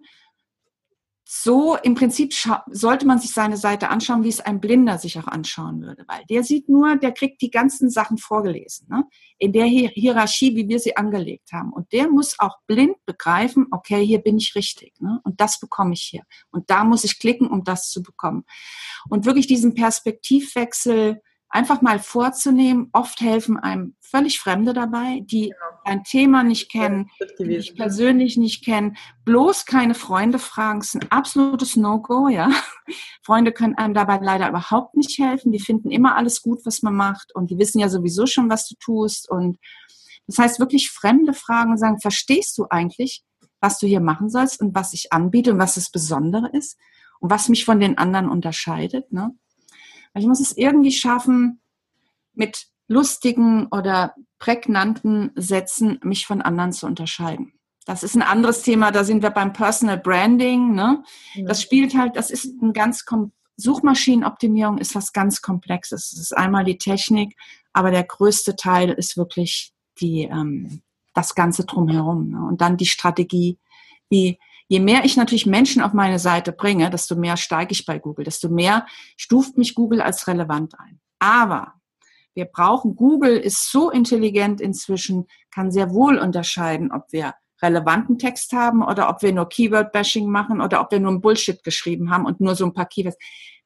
so im Prinzip sollte man sich seine Seite anschauen, wie es ein Blinder sich auch anschauen würde, weil der sieht nur, der kriegt die ganzen Sachen vorgelesen, ne? in der Hier Hierarchie, wie wir sie angelegt haben. Und der muss auch blind begreifen, okay, hier bin ich richtig ne? und das bekomme ich hier. Und da muss ich klicken, um das zu bekommen. Und wirklich diesen Perspektivwechsel einfach mal vorzunehmen. Oft helfen einem völlig Fremde dabei, die genau. ein Thema nicht kennen, die dich persönlich nicht kennen. Bloß keine Freunde fragen, ist ein absolutes No-Go, ja. [LAUGHS] Freunde können einem dabei leider überhaupt nicht helfen. Die finden immer alles gut, was man macht und die wissen ja sowieso schon, was du tust und Das heißt, wirklich fremde Fragen und sagen, verstehst du eigentlich, was du hier machen sollst und was ich anbiete und was das Besondere ist und was mich von den anderen unterscheidet. Ne? Ich muss es irgendwie schaffen, mit lustigen oder prägnanten Sätzen mich von anderen zu unterscheiden. Das ist ein anderes Thema, da sind wir beim Personal Branding. Ne? Das spielt halt, das ist ein ganz Suchmaschinenoptimierung ist was ganz Komplexes. Es ist einmal die Technik, aber der größte Teil ist wirklich die, ähm, das Ganze drumherum. Ne? Und dann die Strategie, wie je mehr ich natürlich Menschen auf meine Seite bringe, desto mehr steige ich bei Google, desto mehr stuft mich Google als relevant ein. Aber wir brauchen, Google ist so intelligent inzwischen, kann sehr wohl unterscheiden, ob wir relevanten Text haben oder ob wir nur Keyword-Bashing machen oder ob wir nur ein Bullshit geschrieben haben und nur so ein paar Keywords.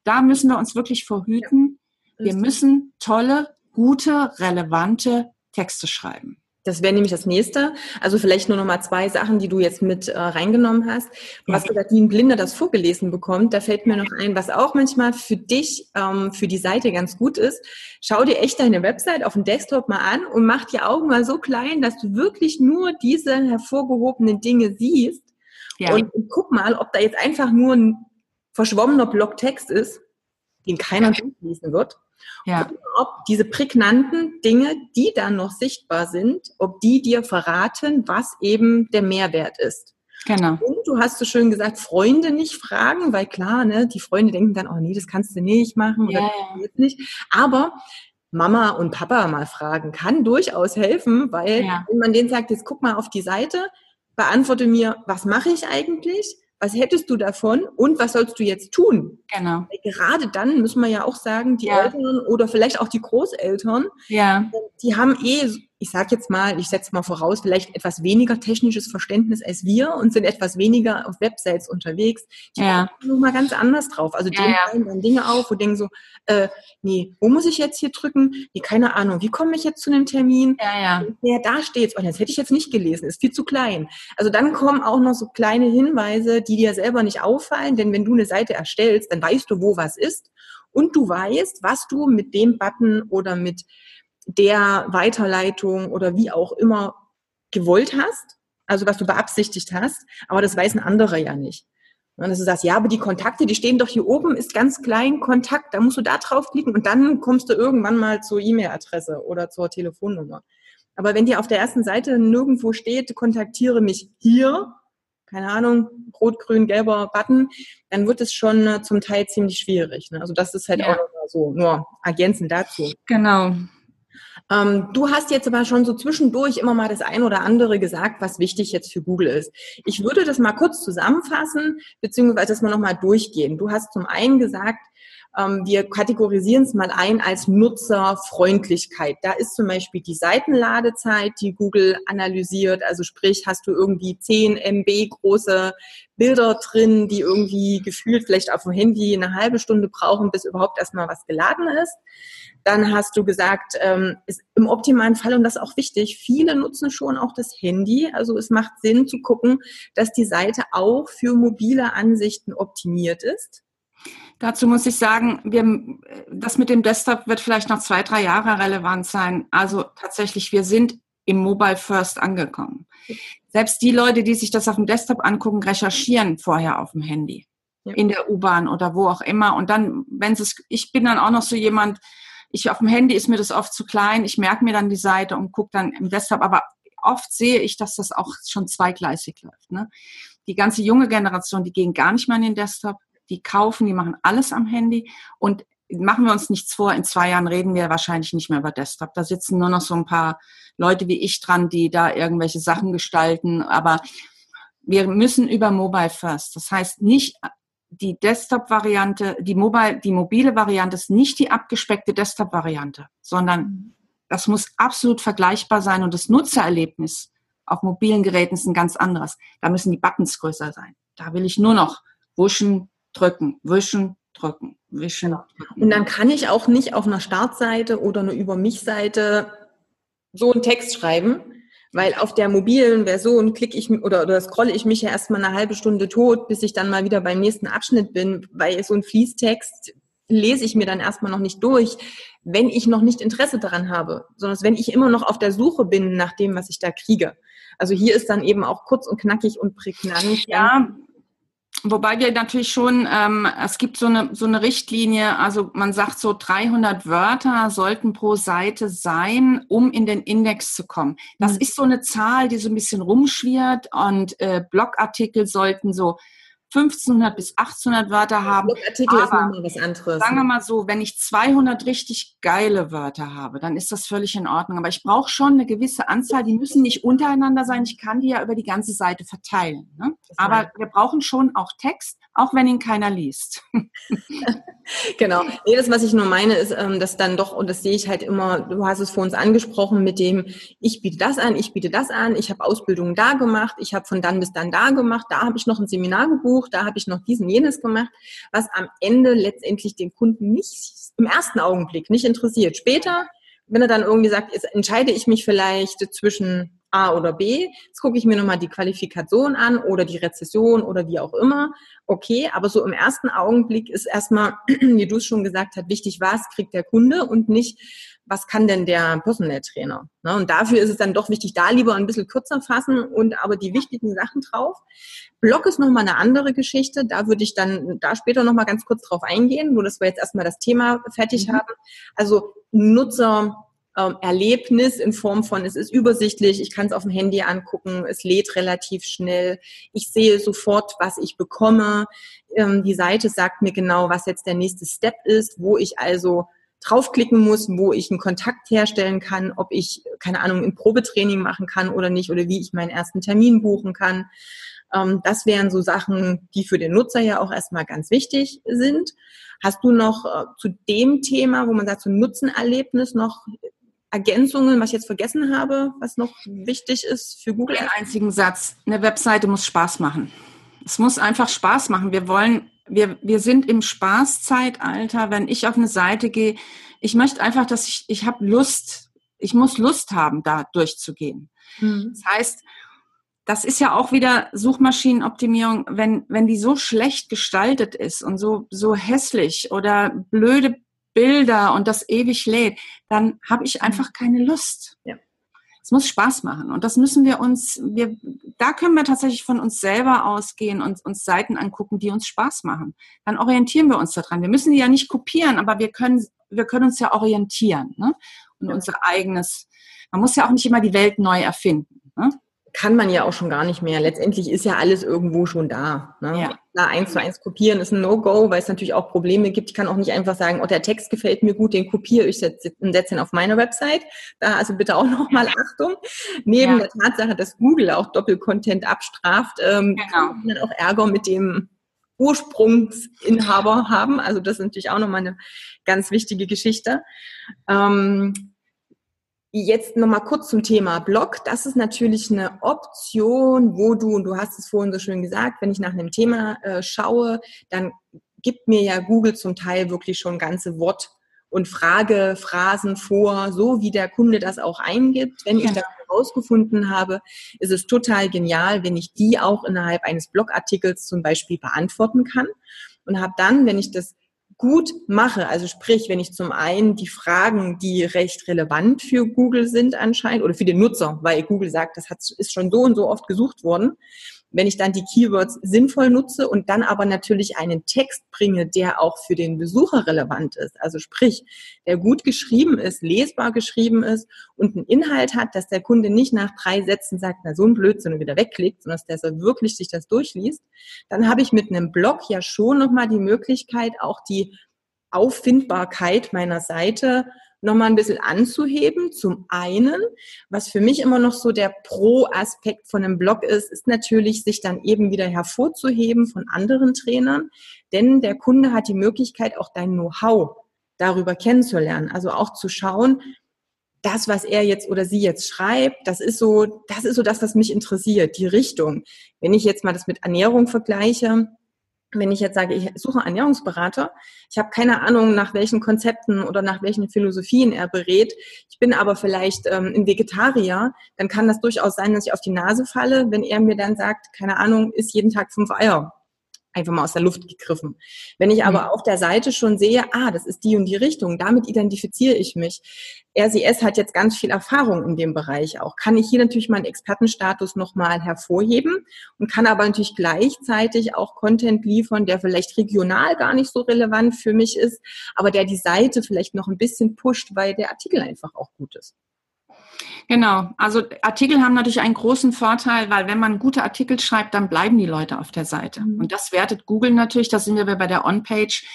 Da müssen wir uns wirklich verhüten. Wir müssen tolle, gute, relevante Texte schreiben. Das wäre nämlich das nächste. Also vielleicht nur noch mal zwei Sachen, die du jetzt mit äh, reingenommen hast. Du ja. hast gesagt, wie ein Blinder das vorgelesen bekommt. Da fällt mir noch ein, was auch manchmal für dich, ähm, für die Seite ganz gut ist. Schau dir echt deine Website auf dem Desktop mal an und mach die Augen mal so klein, dass du wirklich nur diese hervorgehobenen Dinge siehst. Ja. Und, und guck mal, ob da jetzt einfach nur ein verschwommener Block Text ist, den keiner durchlesen wird ja. Ob diese prägnanten Dinge, die dann noch sichtbar sind, ob die dir verraten, was eben der Mehrwert ist. Genau. Und du hast so schön gesagt, Freunde nicht fragen, weil klar, ne, die Freunde denken dann, oh nee, das kannst du nicht machen oder ja, das nicht. Aber Mama und Papa mal fragen kann durchaus helfen, weil ja. wenn man denen sagt, jetzt guck mal auf die Seite, beantworte mir, was mache ich eigentlich? Was hättest du davon und was sollst du jetzt tun? Genau. Gerade dann müssen wir ja auch sagen, die ja. Eltern oder vielleicht auch die Großeltern, ja. die haben eh ich sage jetzt mal, ich setze mal voraus, vielleicht etwas weniger technisches Verständnis als wir und sind etwas weniger auf Websites unterwegs. Die ja. noch mal ganz anders drauf. Also die ja, fallen dann Dinge auf und denken so, äh, nee, wo muss ich jetzt hier drücken? Nee, keine Ahnung, wie komme ich jetzt zu einem Termin? Ja, ja. Ja, da steht's. Oh, das hätte ich jetzt nicht gelesen, ist viel zu klein. Also dann kommen auch noch so kleine Hinweise, die dir selber nicht auffallen, denn wenn du eine Seite erstellst, dann weißt du, wo was ist und du weißt, was du mit dem Button oder mit der Weiterleitung oder wie auch immer gewollt hast, also was du beabsichtigt hast, aber das weiß ein anderer ja nicht. Und dass du sagst, ja, aber die Kontakte, die stehen doch hier oben, ist ganz klein Kontakt, da musst du da draufklicken und dann kommst du irgendwann mal zur E-Mail-Adresse oder zur Telefonnummer. Aber wenn dir auf der ersten Seite nirgendwo steht, kontaktiere mich hier, keine Ahnung, rot, grün, gelber Button, dann wird es schon äh, zum Teil ziemlich schwierig. Ne? Also das ist halt ja. auch so, nur ergänzend dazu. Genau. Ähm, du hast jetzt aber schon so zwischendurch immer mal das ein oder andere gesagt, was wichtig jetzt für Google ist. Ich würde das mal kurz zusammenfassen, beziehungsweise das mal nochmal durchgehen. Du hast zum einen gesagt, wir kategorisieren es mal ein als Nutzerfreundlichkeit. Da ist zum Beispiel die Seitenladezeit, die Google analysiert. Also sprich, hast du irgendwie 10 MB große Bilder drin, die irgendwie gefühlt vielleicht auf dem Handy eine halbe Stunde brauchen, bis überhaupt erstmal was geladen ist. Dann hast du gesagt, ähm, ist im optimalen Fall, und das ist auch wichtig, viele nutzen schon auch das Handy. Also es macht Sinn zu gucken, dass die Seite auch für mobile Ansichten optimiert ist. Dazu muss ich sagen, wir, das mit dem Desktop wird vielleicht noch zwei, drei Jahre relevant sein. Also tatsächlich, wir sind im Mobile First angekommen. Selbst die Leute, die sich das auf dem Desktop angucken, recherchieren vorher auf dem Handy. Ja. In der U-Bahn oder wo auch immer. Und dann, wenn es, ich bin dann auch noch so jemand, ich auf dem Handy ist mir das oft zu klein. Ich merke mir dann die Seite und gucke dann im Desktop. Aber oft sehe ich, dass das auch schon zweigleisig läuft. Ne? Die ganze junge Generation, die gehen gar nicht mehr in den Desktop. Die kaufen, die machen alles am Handy. Und machen wir uns nichts vor, in zwei Jahren reden wir wahrscheinlich nicht mehr über Desktop. Da sitzen nur noch so ein paar Leute wie ich dran, die da irgendwelche Sachen gestalten. Aber wir müssen über Mobile First. Das heißt nicht die Desktop-Variante, die mobile, die mobile Variante ist nicht die abgespeckte Desktop-Variante, sondern das muss absolut vergleichbar sein und das Nutzererlebnis auf mobilen Geräten ist ein ganz anderes. Da müssen die Buttons größer sein. Da will ich nur noch wuschen, drücken, wischen, drücken, wischen. Drücken. Und dann kann ich auch nicht auf einer Startseite oder einer Über mich-Seite so einen Text schreiben, weil auf der mobilen Version klicke ich oder, oder scrolle ich mich ja erstmal eine halbe Stunde tot, bis ich dann mal wieder beim nächsten Abschnitt bin, weil so ein Fließtext lese ich mir dann erstmal noch nicht durch, wenn ich noch nicht Interesse daran habe, sondern wenn ich immer noch auf der Suche bin nach dem, was ich da kriege. Also hier ist dann eben auch kurz und knackig und prägnant. Ja, Wobei wir natürlich schon, ähm, es gibt so eine, so eine Richtlinie, also man sagt so 300 Wörter sollten pro Seite sein, um in den Index zu kommen. Das mhm. ist so eine Zahl, die so ein bisschen rumschwirrt und äh, Blogartikel sollten so 1500 bis 1800 Wörter haben. Blogartikel ist nochmal was anderes. Sagen wir mal so, wenn ich 200 richtig geile Wörter habe, dann ist das völlig in Ordnung. Aber ich brauche schon eine gewisse Anzahl, die müssen nicht untereinander sein. Ich kann die ja über die ganze Seite verteilen. Ne? Aber wir brauchen schon auch Text, auch wenn ihn keiner liest. [LAUGHS] genau. Nee, das, was ich nur meine, ist, ähm, dass dann doch, und das sehe ich halt immer, du hast es vor uns angesprochen mit dem, ich biete das an, ich biete das an, ich habe Ausbildungen da gemacht, ich habe von dann bis dann da gemacht, da habe ich noch ein Seminar gebucht, da habe ich noch diesen, jenes gemacht, was am Ende letztendlich den Kunden nicht im ersten Augenblick nicht interessiert. Später, wenn er dann irgendwie sagt, jetzt entscheide ich mich vielleicht zwischen A oder B. Jetzt gucke ich mir nochmal die Qualifikation an oder die Rezession oder wie auch immer. Okay, aber so im ersten Augenblick ist erstmal, [CLEARS THROAT] wie du es schon gesagt hast, wichtig, was kriegt der Kunde und nicht, was kann denn der Personal Trainer? Ne? Und dafür ist es dann doch wichtig, da lieber ein bisschen kürzer fassen und aber die wichtigen Sachen drauf. Blog ist nochmal eine andere Geschichte. Da würde ich dann da später nochmal ganz kurz drauf eingehen, nur dass wir jetzt erstmal das Thema fertig mhm. haben. Also Nutzer ähm, Erlebnis in Form von, es ist übersichtlich, ich kann es auf dem Handy angucken, es lädt relativ schnell, ich sehe sofort, was ich bekomme. Ähm, die Seite sagt mir genau, was jetzt der nächste Step ist, wo ich also draufklicken muss, wo ich einen Kontakt herstellen kann, ob ich, keine Ahnung, ein Probetraining machen kann oder nicht oder wie ich meinen ersten Termin buchen kann. Ähm, das wären so Sachen, die für den Nutzer ja auch erstmal ganz wichtig sind. Hast du noch äh, zu dem Thema, wo man sagt, so Nutzenerlebnis noch Ergänzungen, was ich jetzt vergessen habe, was noch wichtig ist für Google? Einen einzigen Satz. Eine Webseite muss Spaß machen. Es muss einfach Spaß machen. Wir wollen, wir, wir sind im Spaßzeitalter. Wenn ich auf eine Seite gehe, ich möchte einfach, dass ich, ich habe Lust, ich muss Lust haben, da durchzugehen. Mhm. Das heißt, das ist ja auch wieder Suchmaschinenoptimierung, wenn, wenn die so schlecht gestaltet ist und so, so hässlich oder blöde Bilder und das ewig lädt, dann habe ich einfach keine Lust. Ja. Es muss Spaß machen und das müssen wir uns, wir, da können wir tatsächlich von uns selber ausgehen und uns Seiten angucken, die uns Spaß machen. Dann orientieren wir uns daran. Wir müssen die ja nicht kopieren, aber wir können, wir können uns ja orientieren ne? und ja. unser eigenes. Man muss ja auch nicht immer die Welt neu erfinden. Ne? Kann man ja auch schon gar nicht mehr. Letztendlich ist ja alles irgendwo schon da. Ne? Ja. Na, eins zu eins kopieren ist ein No-Go, weil es natürlich auch Probleme gibt. Ich kann auch nicht einfach sagen, oh, der Text gefällt mir gut, den kopiere ich und setze ihn auf meine Website. Da also bitte auch nochmal Achtung. Neben ja. der Tatsache, dass Google auch Doppelcontent abstraft, ähm, genau. kann man dann auch Ärger mit dem Ursprungsinhaber haben. Also das ist natürlich auch nochmal eine ganz wichtige Geschichte. Ähm, Jetzt nochmal kurz zum Thema Blog. Das ist natürlich eine Option, wo du, und du hast es vorhin so schön gesagt, wenn ich nach einem Thema äh, schaue, dann gibt mir ja Google zum Teil wirklich schon ganze Wort- und Fragephrasen vor, so wie der Kunde das auch eingibt. Wenn ich das herausgefunden habe, ist es total genial, wenn ich die auch innerhalb eines Blogartikels zum Beispiel beantworten kann und habe dann, wenn ich das gut mache, also sprich, wenn ich zum einen die Fragen, die recht relevant für Google sind anscheinend oder für den Nutzer, weil Google sagt, das hat, ist schon so und so oft gesucht worden, wenn ich dann die Keywords sinnvoll nutze und dann aber natürlich einen Text bringe, der auch für den Besucher relevant ist, also sprich, der gut geschrieben ist, lesbar geschrieben ist und einen Inhalt hat, dass der Kunde nicht nach drei Sätzen sagt, na so ein Blödsinn und wieder wegklickt, sondern dass der wirklich sich das durchliest, dann habe ich mit einem Blog ja schon nochmal die Möglichkeit, auch die Auffindbarkeit meiner Seite nochmal ein bisschen anzuheben. Zum einen, was für mich immer noch so der Pro-Aspekt von einem Blog ist, ist natürlich, sich dann eben wieder hervorzuheben von anderen Trainern. Denn der Kunde hat die Möglichkeit, auch dein Know-how darüber kennenzulernen. Also auch zu schauen, das, was er jetzt oder sie jetzt schreibt, das ist so, das ist so das, was mich interessiert, die Richtung. Wenn ich jetzt mal das mit Ernährung vergleiche, wenn ich jetzt sage, ich suche einen Ernährungsberater, ich habe keine Ahnung, nach welchen Konzepten oder nach welchen Philosophien er berät, ich bin aber vielleicht ähm, ein Vegetarier, dann kann das durchaus sein, dass ich auf die Nase falle, wenn er mir dann sagt, keine Ahnung, isst jeden Tag fünf Eier. Einfach mal aus der Luft gegriffen. Wenn ich aber mhm. auf der Seite schon sehe, ah, das ist die und die Richtung, damit identifiziere ich mich. RCS hat jetzt ganz viel Erfahrung in dem Bereich auch. Kann ich hier natürlich meinen Expertenstatus nochmal hervorheben und kann aber natürlich gleichzeitig auch Content liefern, der vielleicht regional gar nicht so relevant für mich ist, aber der die Seite vielleicht noch ein bisschen pusht, weil der Artikel einfach auch gut ist. Genau, also Artikel haben natürlich einen großen Vorteil, weil wenn man gute Artikel schreibt, dann bleiben die Leute auf der Seite. Mhm. Und das wertet Google natürlich, da sind wir bei der On-Page.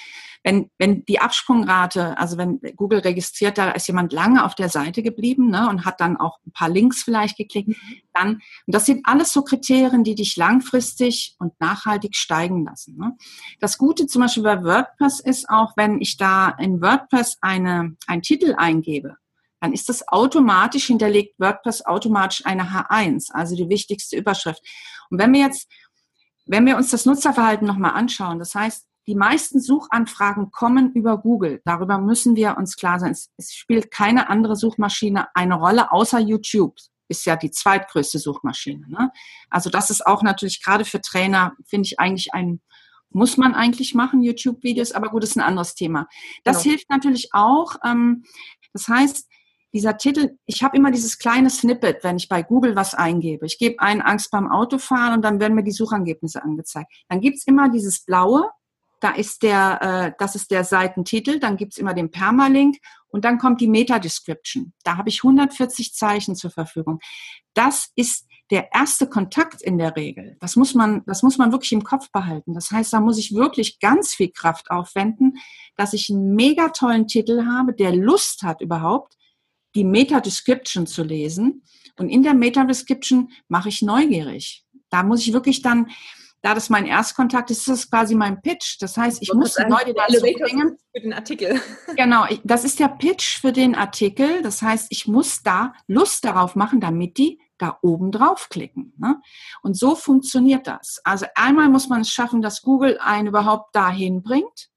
Wenn, wenn die Absprungrate, also wenn Google registriert, da ist jemand lange auf der Seite geblieben ne, und hat dann auch ein paar Links vielleicht geklickt, mhm. dann, und das sind alles so Kriterien, die dich langfristig und nachhaltig steigen lassen. Ne. Das Gute zum Beispiel bei WordPress ist auch, wenn ich da in WordPress eine, einen Titel eingebe, dann ist das automatisch hinterlegt WordPress automatisch eine H1, also die wichtigste Überschrift. Und wenn wir jetzt, wenn wir uns das Nutzerverhalten nochmal anschauen, das heißt, die meisten Suchanfragen kommen über Google. Darüber müssen wir uns klar sein. Es, es spielt keine andere Suchmaschine eine Rolle außer YouTube. Ist ja die zweitgrößte Suchmaschine. Ne? Also das ist auch natürlich gerade für Trainer, finde ich eigentlich ein, muss man eigentlich machen, YouTube-Videos, aber gut, ist ein anderes Thema. Das genau. hilft natürlich auch. Ähm, das heißt, dieser Titel, ich habe immer dieses kleine Snippet, wenn ich bei Google was eingebe. Ich gebe ein Angst beim Autofahren und dann werden mir die Suchergebnisse angezeigt. Dann gibt's immer dieses blaue, da ist der, äh, das ist der Seitentitel, dann gibt's immer den Permalink und dann kommt die Meta-Description. Da habe ich 140 Zeichen zur Verfügung. Das ist der erste Kontakt in der Regel. Das muss man, das muss man wirklich im Kopf behalten. Das heißt, da muss ich wirklich ganz viel Kraft aufwenden, dass ich einen mega tollen Titel habe, der Lust hat überhaupt, die Meta-Description zu lesen. Und in der Meta-Description mache ich neugierig. Da muss ich wirklich dann, da das mein Erstkontakt ist, ist das quasi mein Pitch. Das heißt, ich muss die Leute dazu bringen. Für den Artikel. [LAUGHS] Genau, das ist der Pitch für den Artikel. Das heißt, ich muss da Lust darauf machen, damit die da oben draufklicken. Ne? Und so funktioniert das. Also einmal muss man es schaffen, dass Google einen überhaupt dahin bringt.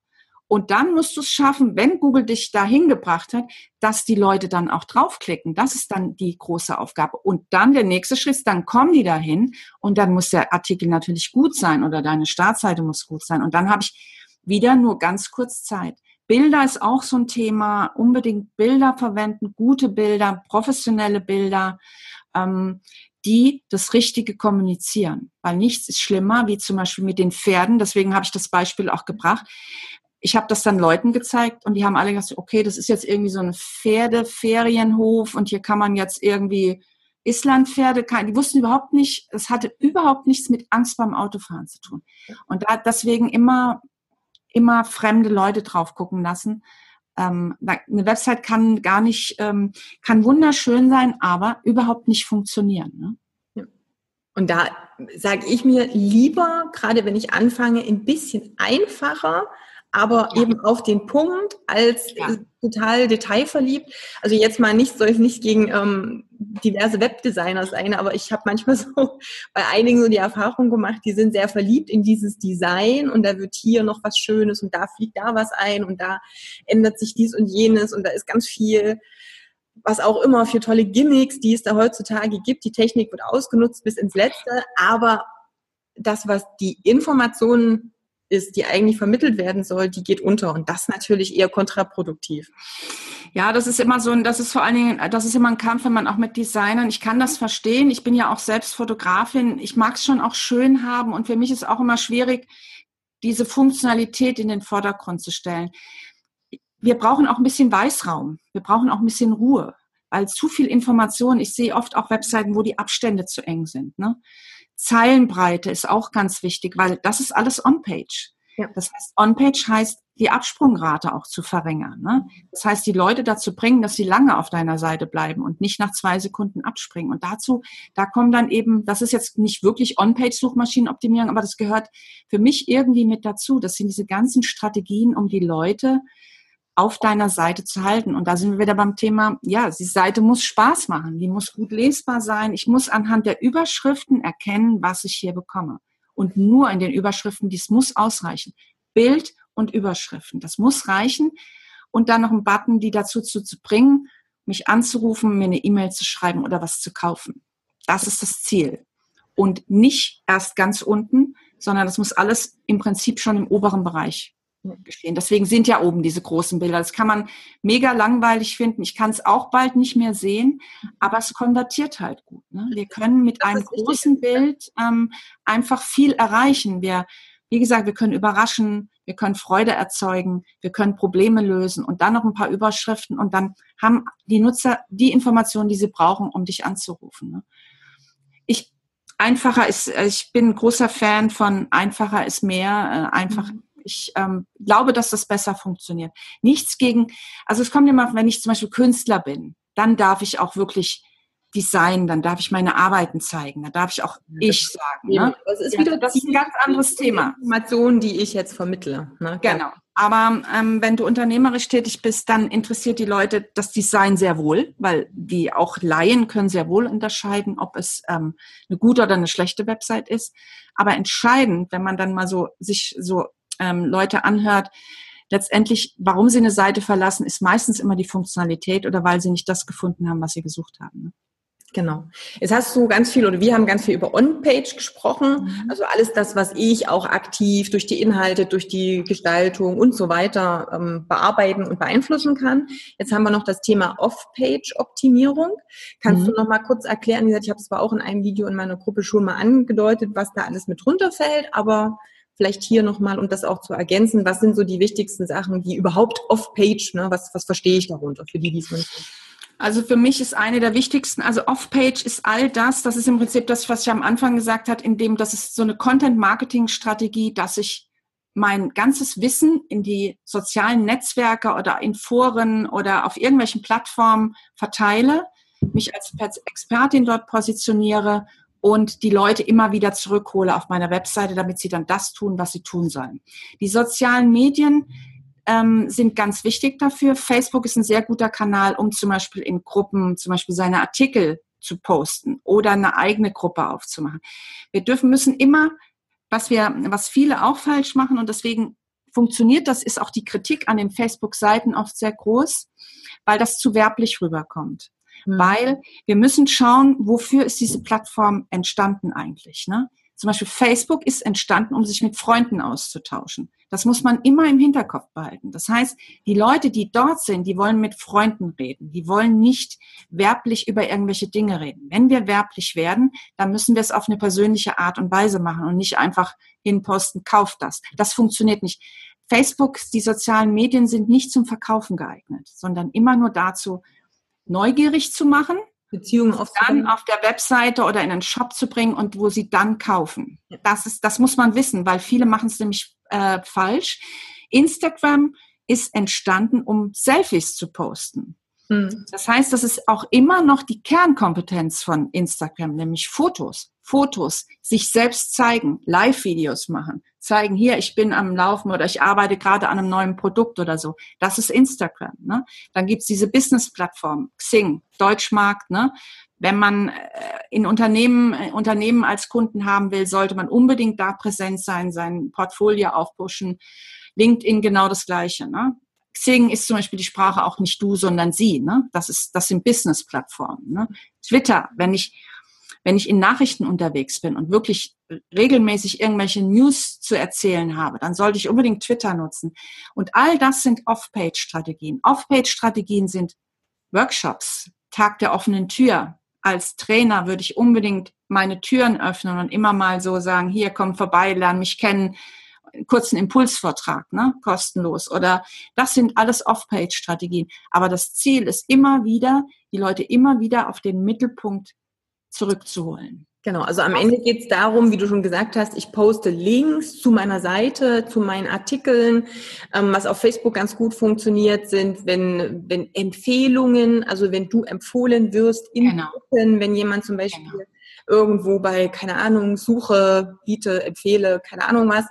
Und dann musst du es schaffen, wenn Google dich dahin gebracht hat, dass die Leute dann auch draufklicken. Das ist dann die große Aufgabe. Und dann der nächste Schritt, dann kommen die dahin und dann muss der Artikel natürlich gut sein oder deine Startseite muss gut sein. Und dann habe ich wieder nur ganz kurz Zeit. Bilder ist auch so ein Thema. Unbedingt Bilder verwenden, gute Bilder, professionelle Bilder, ähm, die das Richtige kommunizieren. Weil nichts ist schlimmer, wie zum Beispiel mit den Pferden. Deswegen habe ich das Beispiel auch gebracht ich habe das dann Leuten gezeigt und die haben alle gesagt, okay, das ist jetzt irgendwie so ein Pferdeferienhof und hier kann man jetzt irgendwie Islandpferde, die wussten überhaupt nicht, es hatte überhaupt nichts mit Angst beim Autofahren zu tun. Und da deswegen immer, immer fremde Leute drauf gucken lassen. Ähm, eine Website kann gar nicht, ähm, kann wunderschön sein, aber überhaupt nicht funktionieren. Ne? Und da sage ich mir lieber, gerade wenn ich anfange, ein bisschen einfacher, aber ja. eben auf den Punkt als ja. total detailverliebt. Also jetzt mal nicht, soll es nicht gegen ähm, diverse Webdesigner sein, aber ich habe manchmal [LAUGHS] so bei einigen so die Erfahrung gemacht, die sind sehr verliebt in dieses Design und da wird hier noch was Schönes und da fliegt da was ein und da ändert sich dies und jenes und da ist ganz viel was auch immer für tolle Gimmicks, die es da heutzutage gibt. Die Technik wird ausgenutzt bis ins Letzte, aber das, was die Informationen ist, die eigentlich vermittelt werden soll, die geht unter. Und das natürlich eher kontraproduktiv. Ja, das ist immer so ein, das ist vor allen Dingen, das ist immer ein Kampf, wenn man auch mit Designern, ich kann das verstehen. Ich bin ja auch selbst Fotografin. Ich mag es schon auch schön haben. Und für mich ist auch immer schwierig, diese Funktionalität in den Vordergrund zu stellen. Wir brauchen auch ein bisschen Weißraum. Wir brauchen auch ein bisschen Ruhe, weil zu viel Information, ich sehe oft auch Webseiten, wo die Abstände zu eng sind. Ne? Zeilenbreite ist auch ganz wichtig, weil das ist alles On-Page. Ja. Das heißt, On-Page heißt, die Absprungrate auch zu verringern. Ne? Das heißt, die Leute dazu bringen, dass sie lange auf deiner Seite bleiben und nicht nach zwei Sekunden abspringen. Und dazu, da kommen dann eben, das ist jetzt nicht wirklich On-Page-Suchmaschinenoptimierung, aber das gehört für mich irgendwie mit dazu. Das sind diese ganzen Strategien, um die Leute auf deiner Seite zu halten. Und da sind wir wieder beim Thema, ja, die Seite muss Spaß machen, die muss gut lesbar sein. Ich muss anhand der Überschriften erkennen, was ich hier bekomme. Und nur in den Überschriften, dies muss ausreichen. Bild und Überschriften, das muss reichen. Und dann noch ein Button, die dazu zu, zu bringen, mich anzurufen, mir eine E-Mail zu schreiben oder was zu kaufen. Das ist das Ziel. Und nicht erst ganz unten, sondern das muss alles im Prinzip schon im oberen Bereich geschehen. Deswegen sind ja oben diese großen Bilder. Das kann man mega langweilig finden. Ich kann es auch bald nicht mehr sehen, aber es konvertiert halt gut. Ne? Wir können mit einem großen Bild ähm, einfach viel erreichen. Wir, wie gesagt, wir können überraschen, wir können Freude erzeugen, wir können Probleme lösen und dann noch ein paar Überschriften und dann haben die Nutzer die Informationen, die sie brauchen, um dich anzurufen. Ne? Ich einfacher ist, ich bin ein großer Fan von einfacher ist mehr, äh, einfach mhm ich ähm, glaube, dass das besser funktioniert. Nichts gegen, also es kommt immer, wenn ich zum Beispiel Künstler bin, dann darf ich auch wirklich Design, dann darf ich meine Arbeiten zeigen, da darf ich auch ich sagen. Ne? Das ist wieder das ist ein ganz anderes Thema. Informationen, die ich jetzt vermittle. Ne? Genau. Aber ähm, wenn du unternehmerisch tätig bist, dann interessiert die Leute das Design sehr wohl, weil die auch Laien können sehr wohl unterscheiden, ob es ähm, eine gute oder eine schlechte Website ist. Aber entscheidend, wenn man dann mal so sich so ähm, Leute anhört, letztendlich, warum sie eine Seite verlassen, ist meistens immer die Funktionalität oder weil sie nicht das gefunden haben, was sie gesucht haben. Ne? Genau. Jetzt hast du ganz viel oder wir haben ganz viel über On-Page gesprochen. Mhm. Also alles das, was ich auch aktiv durch die Inhalte, durch die Gestaltung und so weiter ähm, bearbeiten und beeinflussen kann. Jetzt haben wir noch das Thema Off-Page-Optimierung. Kannst mhm. du noch mal kurz erklären? Wie gesagt, ich habe es zwar auch in einem Video in meiner Gruppe schon mal angedeutet, was da alles mit runterfällt, aber vielleicht hier nochmal, um das auch zu ergänzen, was sind so die wichtigsten Sachen, die überhaupt off-page, ne, was, was verstehe ich darunter für die, die es nicht also für mich ist eine der wichtigsten, also Off-Page ist all das, das ist im Prinzip das, was ich am Anfang gesagt habe, in dem, das ist so eine Content-Marketing-Strategie, dass ich mein ganzes Wissen in die sozialen Netzwerke oder in Foren oder auf irgendwelchen Plattformen verteile, mich als Expertin dort positioniere und die Leute immer wieder zurückhole auf meiner Webseite, damit sie dann das tun, was sie tun sollen. Die sozialen Medien ähm, sind ganz wichtig dafür. Facebook ist ein sehr guter Kanal, um zum Beispiel in Gruppen zum Beispiel seine Artikel zu posten oder eine eigene Gruppe aufzumachen. Wir dürfen müssen immer, was wir, was viele auch falsch machen und deswegen funktioniert das, ist auch die Kritik an den Facebook-Seiten oft sehr groß, weil das zu werblich rüberkommt. Mhm. Weil wir müssen schauen, wofür ist diese Plattform entstanden eigentlich. Ne? Zum Beispiel Facebook ist entstanden, um sich mit Freunden auszutauschen. Das muss man immer im Hinterkopf behalten. Das heißt, die Leute, die dort sind, die wollen mit Freunden reden. Die wollen nicht werblich über irgendwelche Dinge reden. Wenn wir werblich werden, dann müssen wir es auf eine persönliche Art und Weise machen und nicht einfach hinposten, kauft das. Das funktioniert nicht. Facebook, die sozialen Medien sind nicht zum Verkaufen geeignet, sondern immer nur dazu, neugierig zu machen, Beziehungen auf dann auf der Webseite oder in einen Shop zu bringen und wo sie dann kaufen. Das ist, das muss man wissen, weil viele machen es nämlich äh, falsch. Instagram ist entstanden, um Selfies zu posten. Hm. Das heißt, das ist auch immer noch die Kernkompetenz von Instagram, nämlich Fotos. Fotos, sich selbst zeigen, Live-Videos machen, zeigen, hier, ich bin am Laufen oder ich arbeite gerade an einem neuen Produkt oder so. Das ist Instagram. Ne? Dann gibt's diese Business-Plattform, Xing, Deutschmarkt. Ne? Wenn man äh, in Unternehmen, äh, Unternehmen als Kunden haben will, sollte man unbedingt da präsent sein, sein Portfolio aufpushen. LinkedIn genau das Gleiche. Ne? Xing ist zum Beispiel die Sprache auch nicht du, sondern sie. Ne? Das ist, das sind Business-Plattformen. Ne? Twitter, wenn ich wenn ich in Nachrichten unterwegs bin und wirklich regelmäßig irgendwelche News zu erzählen habe, dann sollte ich unbedingt Twitter nutzen. Und all das sind Off-Page-Strategien. Off-Page-Strategien sind Workshops, Tag der offenen Tür. Als Trainer würde ich unbedingt meine Türen öffnen und immer mal so sagen, hier, komm vorbei, lern mich kennen, kurzen Impulsvortrag, ne, kostenlos. Oder das sind alles Off-Page-Strategien. Aber das Ziel ist immer wieder, die Leute immer wieder auf den Mittelpunkt zurückzuholen. Genau, also am Ende geht es darum, wie du schon gesagt hast, ich poste Links zu meiner Seite, zu meinen Artikeln. Ähm, was auf Facebook ganz gut funktioniert, sind, wenn, wenn Empfehlungen, also wenn du empfohlen wirst in genau. Gruppen, wenn jemand zum Beispiel genau irgendwo bei, keine Ahnung, suche, biete, empfehle, keine Ahnung was.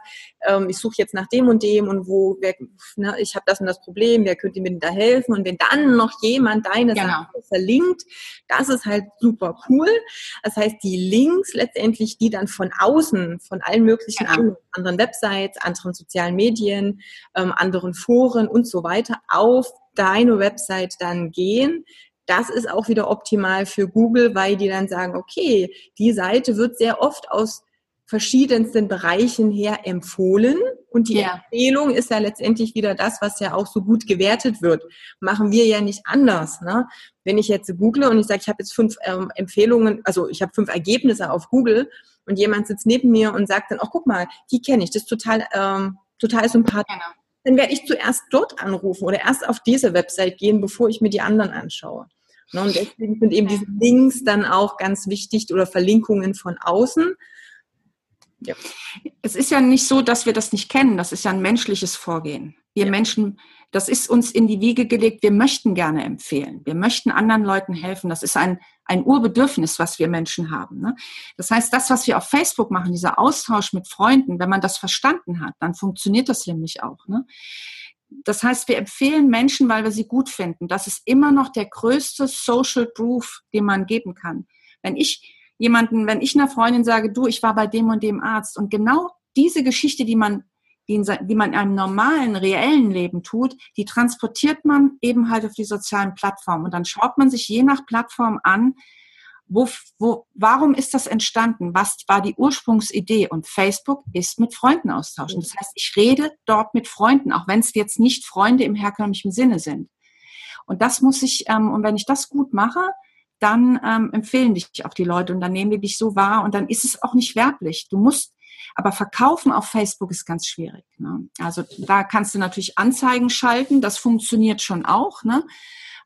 Ähm, ich suche jetzt nach dem und dem und wo, wer, ne, ich habe das und das Problem, wer könnte mir da helfen? Und wenn dann noch jemand deine genau. Sache verlinkt, das ist halt super cool. Das heißt, die Links letztendlich, die dann von außen, von allen möglichen genau. anderen Websites, anderen sozialen Medien, ähm, anderen Foren und so weiter auf deine Website dann gehen, das ist auch wieder optimal für Google, weil die dann sagen, okay, die Seite wird sehr oft aus verschiedensten Bereichen her empfohlen. Und die ja. Empfehlung ist ja letztendlich wieder das, was ja auch so gut gewertet wird. Machen wir ja nicht anders. Ne? Wenn ich jetzt google und ich sage, ich habe jetzt fünf ähm, Empfehlungen, also ich habe fünf Ergebnisse auf Google und jemand sitzt neben mir und sagt dann, ach guck mal, die kenne ich, das ist total, ähm, total sympathisch. Genau. Dann werde ich zuerst dort anrufen oder erst auf diese Website gehen, bevor ich mir die anderen anschaue. Ne? Und deswegen sind eben diese Links dann auch ganz wichtig oder Verlinkungen von außen ja. Es ist ja nicht so, dass wir das nicht kennen. Das ist ja ein menschliches Vorgehen. Wir ja. Menschen, das ist uns in die Wiege gelegt. Wir möchten gerne empfehlen. Wir möchten anderen Leuten helfen. Das ist ein, ein Urbedürfnis, was wir Menschen haben. Ne? Das heißt, das, was wir auf Facebook machen, dieser Austausch mit Freunden, wenn man das verstanden hat, dann funktioniert das nämlich auch. Ne? Das heißt, wir empfehlen Menschen, weil wir sie gut finden. Das ist immer noch der größte Social Proof, den man geben kann. Wenn ich jemanden, wenn ich einer Freundin sage, du, ich war bei dem und dem Arzt und genau diese Geschichte, die man, die, die man in einem normalen, reellen Leben tut, die transportiert man eben halt auf die sozialen Plattformen und dann schaut man sich je nach Plattform an, wo, wo, warum ist das entstanden? Was war die Ursprungsidee? Und Facebook ist mit Freunden austauschen. Das heißt, ich rede dort mit Freunden, auch wenn es jetzt nicht Freunde im herkömmlichen Sinne sind. Und das muss ich, ähm, und wenn ich das gut mache, dann ähm, empfehlen dich auch die Leute und dann nehmen die dich so wahr und dann ist es auch nicht werblich. Du musst, aber verkaufen auf Facebook ist ganz schwierig. Ne? Also da kannst du natürlich Anzeigen schalten, das funktioniert schon auch. Ne?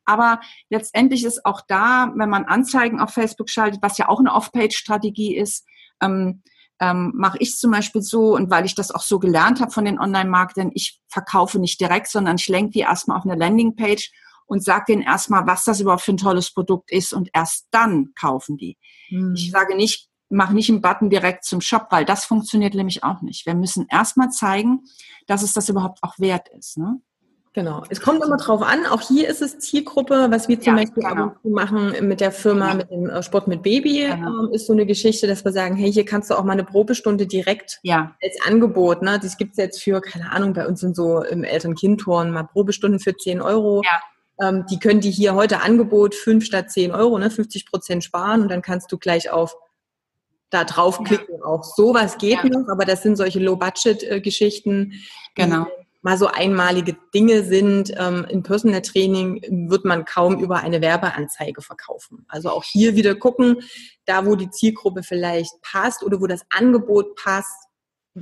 Aber letztendlich ist auch da, wenn man Anzeigen auf Facebook schaltet, was ja auch eine Off-Page-Strategie ist, ähm, ähm, mache ich zum Beispiel so, und weil ich das auch so gelernt habe von den Online-Marketern, ich verkaufe nicht direkt, sondern ich lenke die erstmal auf eine Landingpage und sage denen erstmal, was das überhaupt für ein tolles Produkt ist und erst dann kaufen die. Mhm. Ich sage nicht, mach nicht einen Button direkt zum Shop, weil das funktioniert nämlich auch nicht. Wir müssen erstmal zeigen, dass es das überhaupt auch wert ist. Ne? Genau. Es kommt immer drauf an. Auch hier ist es Zielgruppe, was wir zum ja, Beispiel genau. machen mit der Firma, mit dem äh, Sport mit Baby, genau. ähm, ist so eine Geschichte, dass wir sagen, hey, hier kannst du auch mal eine Probestunde direkt ja. als Angebot. Ne? Das gibt's jetzt für, keine Ahnung, bei uns sind so im Eltern-Kind-Turn mal Probestunden für 10 Euro. Ja ähm, die können die hier heute Angebot 5 statt 10 Euro, ne, 50 Prozent sparen und dann kannst du gleich auf da draufklicken. Ja. Auch sowas geht ja. noch, aber das sind solche Low-Budget-Geschichten. Genau. Mal so einmalige Dinge sind. Ähm, Im Personal Training wird man kaum über eine Werbeanzeige verkaufen. Also auch hier wieder gucken, da wo die Zielgruppe vielleicht passt oder wo das Angebot passt,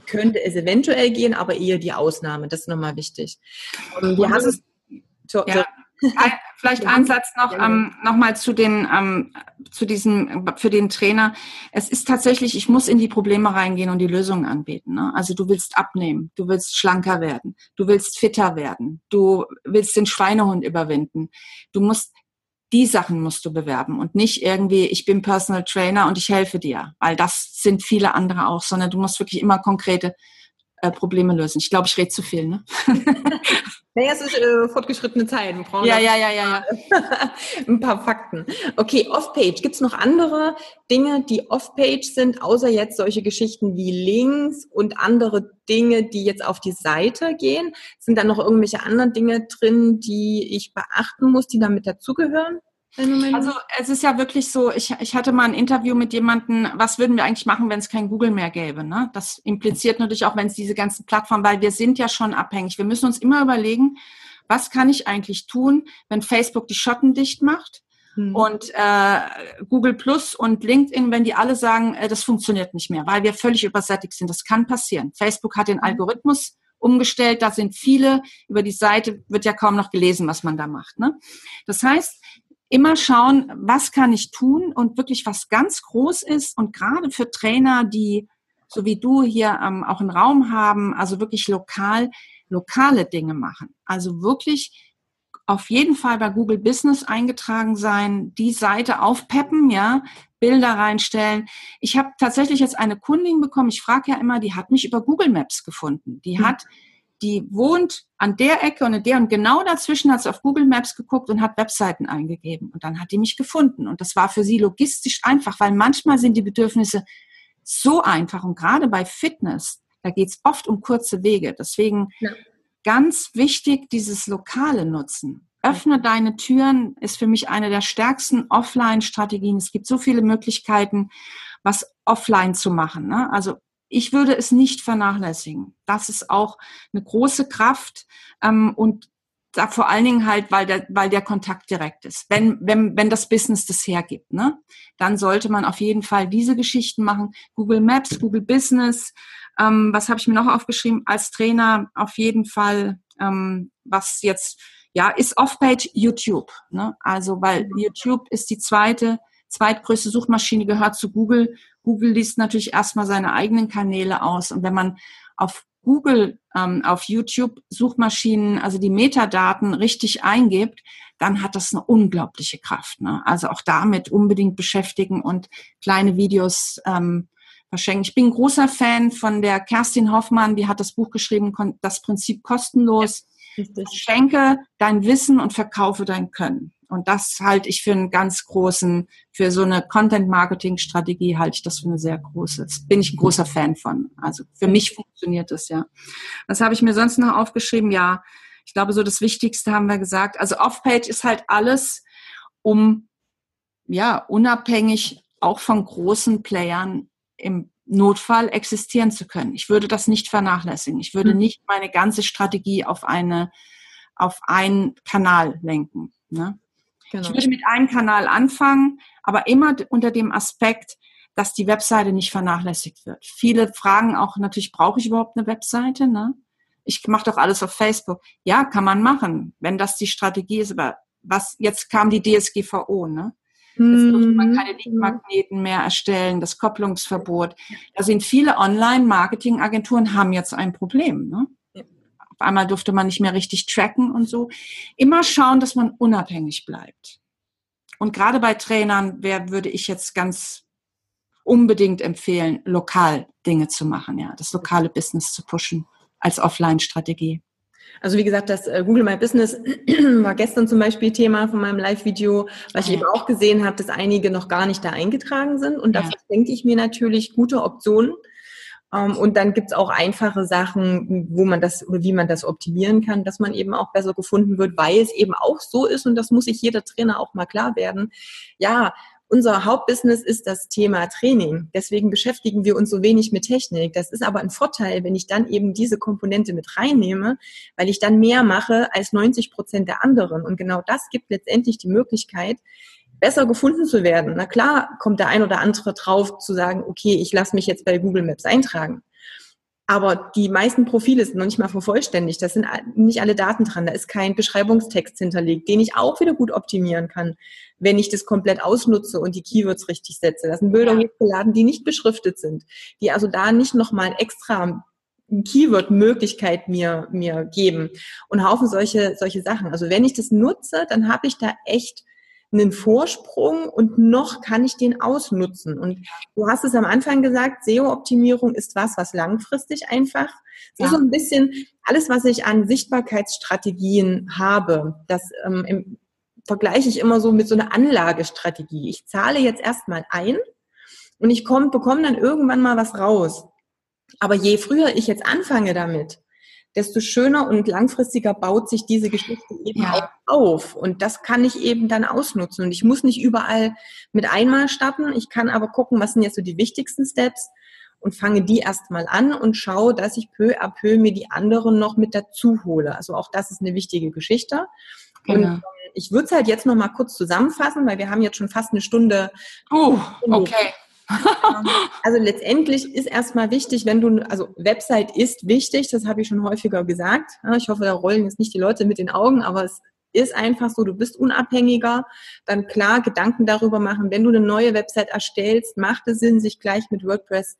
könnte es eventuell gehen, aber eher die Ausnahme. Das ist nochmal wichtig. Ähm, wir haben es. Ja. Vielleicht ein Satz noch, ähm, noch mal zu den, ähm, zu diesem, für den Trainer. Es ist tatsächlich, ich muss in die Probleme reingehen und die Lösungen anbieten. Ne? Also du willst abnehmen, du willst schlanker werden, du willst fitter werden, du willst den Schweinehund überwinden. Du musst, die Sachen musst du bewerben und nicht irgendwie, ich bin Personal Trainer und ich helfe dir, weil das sind viele andere auch, sondern du musst wirklich immer konkrete äh, Probleme lösen. Ich glaube, ich rede zu viel, ne? [LAUGHS] Naja, es ist äh, fortgeschrittene Zeit. Ja, ja, ja, ja, ja. [LAUGHS] Ein paar Fakten. Okay, Off-Page. Gibt es noch andere Dinge, die Off-Page sind, außer jetzt solche Geschichten wie Links und andere Dinge, die jetzt auf die Seite gehen? Sind da noch irgendwelche anderen Dinge drin, die ich beachten muss, die damit dazugehören? Also es ist ja wirklich so, ich, ich hatte mal ein Interview mit jemandem, was würden wir eigentlich machen, wenn es kein Google mehr gäbe? Ne? Das impliziert natürlich auch, wenn es diese ganzen Plattformen, weil wir sind ja schon abhängig. Wir müssen uns immer überlegen, was kann ich eigentlich tun, wenn Facebook die Schotten dicht macht mhm. und äh, Google Plus und LinkedIn, wenn die alle sagen, äh, das funktioniert nicht mehr, weil wir völlig übersättigt sind. Das kann passieren. Facebook hat den mhm. Algorithmus umgestellt, da sind viele, über die Seite wird ja kaum noch gelesen, was man da macht. Ne? Das heißt, immer schauen, was kann ich tun und wirklich was ganz groß ist und gerade für Trainer, die so wie du hier ähm, auch einen Raum haben, also wirklich lokal, lokale Dinge machen. Also wirklich auf jeden Fall bei Google Business eingetragen sein, die Seite aufpeppen, ja, Bilder reinstellen. Ich habe tatsächlich jetzt eine Kundin bekommen, ich frage ja immer, die hat mich über Google Maps gefunden. Die mhm. hat die wohnt an der Ecke und in der und genau dazwischen hat sie auf Google Maps geguckt und hat Webseiten eingegeben. Und dann hat die mich gefunden. Und das war für sie logistisch einfach, weil manchmal sind die Bedürfnisse so einfach. Und gerade bei Fitness, da geht es oft um kurze Wege. Deswegen ja. ganz wichtig, dieses lokale Nutzen. Öffne deine Türen ist für mich eine der stärksten Offline-Strategien. Es gibt so viele Möglichkeiten, was offline zu machen. Ne? Also ich würde es nicht vernachlässigen. Das ist auch eine große Kraft ähm, und da vor allen Dingen halt, weil der, weil der Kontakt direkt ist. Wenn, wenn, wenn das Business das hergibt, ne, dann sollte man auf jeden Fall diese Geschichten machen. Google Maps, Google Business. Ähm, was habe ich mir noch aufgeschrieben? Als Trainer auf jeden Fall, ähm, was jetzt, ja, ist Off-Page YouTube. Ne? Also, weil YouTube ist die zweite, zweitgrößte Suchmaschine, gehört zu Google. Google liest natürlich erstmal seine eigenen Kanäle aus. Und wenn man auf Google ähm, auf YouTube Suchmaschinen, also die Metadaten richtig eingibt, dann hat das eine unglaubliche Kraft. Ne? Also auch damit unbedingt beschäftigen und kleine Videos ähm, verschenken. Ich bin ein großer Fan von der Kerstin Hoffmann, die hat das Buch geschrieben, das Prinzip kostenlos. Ja, Schenke dein Wissen und verkaufe dein Können. Und das halte ich für einen ganz großen, für so eine Content-Marketing-Strategie halte ich das für eine sehr große. Das bin ich ein großer Fan von. Also für mich funktioniert das ja. Was habe ich mir sonst noch aufgeschrieben? Ja, ich glaube, so das Wichtigste haben wir gesagt. Also Off-Page ist halt alles, um ja unabhängig auch von großen Playern im Notfall existieren zu können. Ich würde das nicht vernachlässigen. Ich würde mhm. nicht meine ganze Strategie auf eine auf einen Kanal lenken. Ne? Genau. Ich würde mit einem Kanal anfangen, aber immer unter dem Aspekt, dass die Webseite nicht vernachlässigt wird. Viele fragen auch natürlich, brauche ich überhaupt eine Webseite? Ne? Ich mache doch alles auf Facebook. Ja, kann man machen, wenn das die Strategie ist. Aber was jetzt kam die DSGVO, ne? Jetzt durfte man mhm. keine Linkmagneten mehr erstellen, das Kopplungsverbot. Da sind viele Online-Marketing-Agenturen haben jetzt ein Problem. Ne? Auf einmal durfte man nicht mehr richtig tracken und so. Immer schauen, dass man unabhängig bleibt. Und gerade bei Trainern wer, würde ich jetzt ganz unbedingt empfehlen, lokal Dinge zu machen, ja, das lokale Business zu pushen als Offline-Strategie. Also wie gesagt, das äh, Google My Business [CLEARS THROAT] war gestern zum Beispiel Thema von meinem Live-Video, weil ich eben auch gesehen habe, dass einige noch gar nicht da eingetragen sind. Und dafür ja. denke ich mir natürlich gute Optionen, und dann gibt's auch einfache Sachen, wo man das oder wie man das optimieren kann, dass man eben auch besser gefunden wird, weil es eben auch so ist, und das muss sich jeder Trainer auch mal klar werden. Ja, unser Hauptbusiness ist das Thema Training. Deswegen beschäftigen wir uns so wenig mit Technik. Das ist aber ein Vorteil, wenn ich dann eben diese Komponente mit reinnehme, weil ich dann mehr mache als 90 Prozent der anderen. Und genau das gibt letztendlich die Möglichkeit, besser gefunden zu werden. Na klar kommt der ein oder andere drauf zu sagen, okay, ich lasse mich jetzt bei Google Maps eintragen. Aber die meisten Profile sind noch nicht mal vervollständigt. Da sind nicht alle Daten dran. Da ist kein Beschreibungstext hinterlegt, den ich auch wieder gut optimieren kann, wenn ich das komplett ausnutze und die Keywords richtig setze. Da sind Bilder hochgeladen, die nicht beschriftet sind, die also da nicht nochmal extra Keyword-Möglichkeit mir, mir geben und Haufen solche, solche Sachen. Also wenn ich das nutze, dann habe ich da echt einen Vorsprung und noch kann ich den ausnutzen. Und du hast es am Anfang gesagt, SEO-Optimierung ist was, was langfristig einfach. Ja. So ein bisschen alles, was ich an Sichtbarkeitsstrategien habe, das ähm, im, vergleiche ich immer so mit so einer Anlagestrategie. Ich zahle jetzt erstmal ein und ich komm, bekomme dann irgendwann mal was raus. Aber je früher ich jetzt anfange damit, desto schöner und langfristiger baut sich diese Geschichte eben ja. auf. Und das kann ich eben dann ausnutzen. Und ich muss nicht überall mit einmal starten. Ich kann aber gucken, was sind jetzt so die wichtigsten Steps und fange die erstmal an und schaue, dass ich peu à peu mir die anderen noch mit dazu hole. Also auch das ist eine wichtige Geschichte. Genau. Und ähm, ich würde es halt jetzt noch mal kurz zusammenfassen, weil wir haben jetzt schon fast eine Stunde. Oh, okay. Ähm, also letztendlich ist erstmal wichtig, wenn du, also Website ist wichtig, das habe ich schon häufiger gesagt. Ich hoffe, da rollen jetzt nicht die Leute mit den Augen, aber es ist einfach so, du bist unabhängiger, dann klar Gedanken darüber machen. Wenn du eine neue Website erstellst, macht es Sinn, sich gleich mit WordPress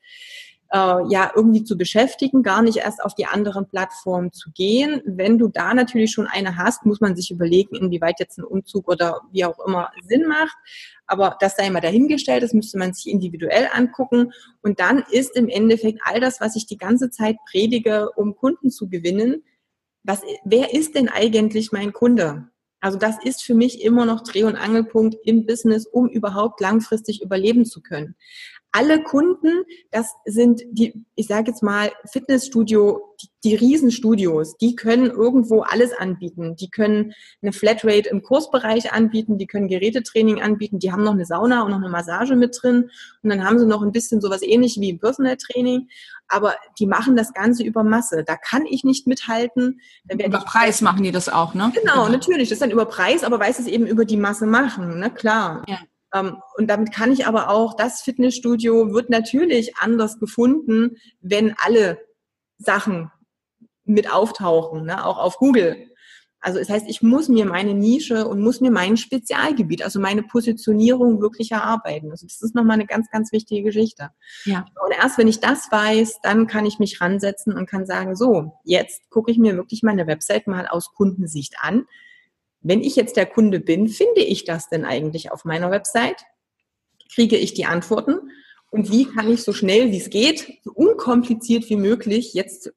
äh, ja irgendwie zu beschäftigen, gar nicht erst auf die anderen Plattformen zu gehen. Wenn du da natürlich schon eine hast, muss man sich überlegen, inwieweit jetzt ein Umzug oder wie auch immer Sinn macht. Aber das sei immer dahingestellt, das müsste man sich individuell angucken. Und dann ist im Endeffekt all das, was ich die ganze Zeit predige, um Kunden zu gewinnen, was, wer ist denn eigentlich mein Kunde? Also das ist für mich immer noch Dreh- und Angelpunkt im Business, um überhaupt langfristig überleben zu können. Alle Kunden, das sind die, ich sage jetzt mal, Fitnessstudio, die, die Riesenstudios, die können irgendwo alles anbieten. Die können eine Flatrate im Kursbereich anbieten, die können Gerätetraining anbieten, die haben noch eine Sauna und noch eine Massage mit drin und dann haben sie noch ein bisschen sowas ähnlich wie Personal Training, aber die machen das Ganze über Masse. Da kann ich nicht mithalten. über Preis machen die das auch, ne? Genau, natürlich. Das ist dann über Preis, aber weiß es eben über die Masse machen, ne? Klar. Ja. Ähm, und damit kann ich aber auch, das Fitnessstudio wird natürlich anders gefunden, wenn alle Sachen mit auftauchen, ne? auch auf Google. Also das heißt, ich muss mir meine Nische und muss mir mein Spezialgebiet, also meine Positionierung wirklich erarbeiten. Also das ist nochmal eine ganz, ganz wichtige Geschichte. Ja. Und erst wenn ich das weiß, dann kann ich mich ransetzen und kann sagen, so, jetzt gucke ich mir wirklich meine Website mal aus Kundensicht an wenn ich jetzt der Kunde bin, finde ich das denn eigentlich auf meiner Website? Kriege ich die Antworten? Und wie kann ich so schnell wie es geht, so unkompliziert wie möglich jetzt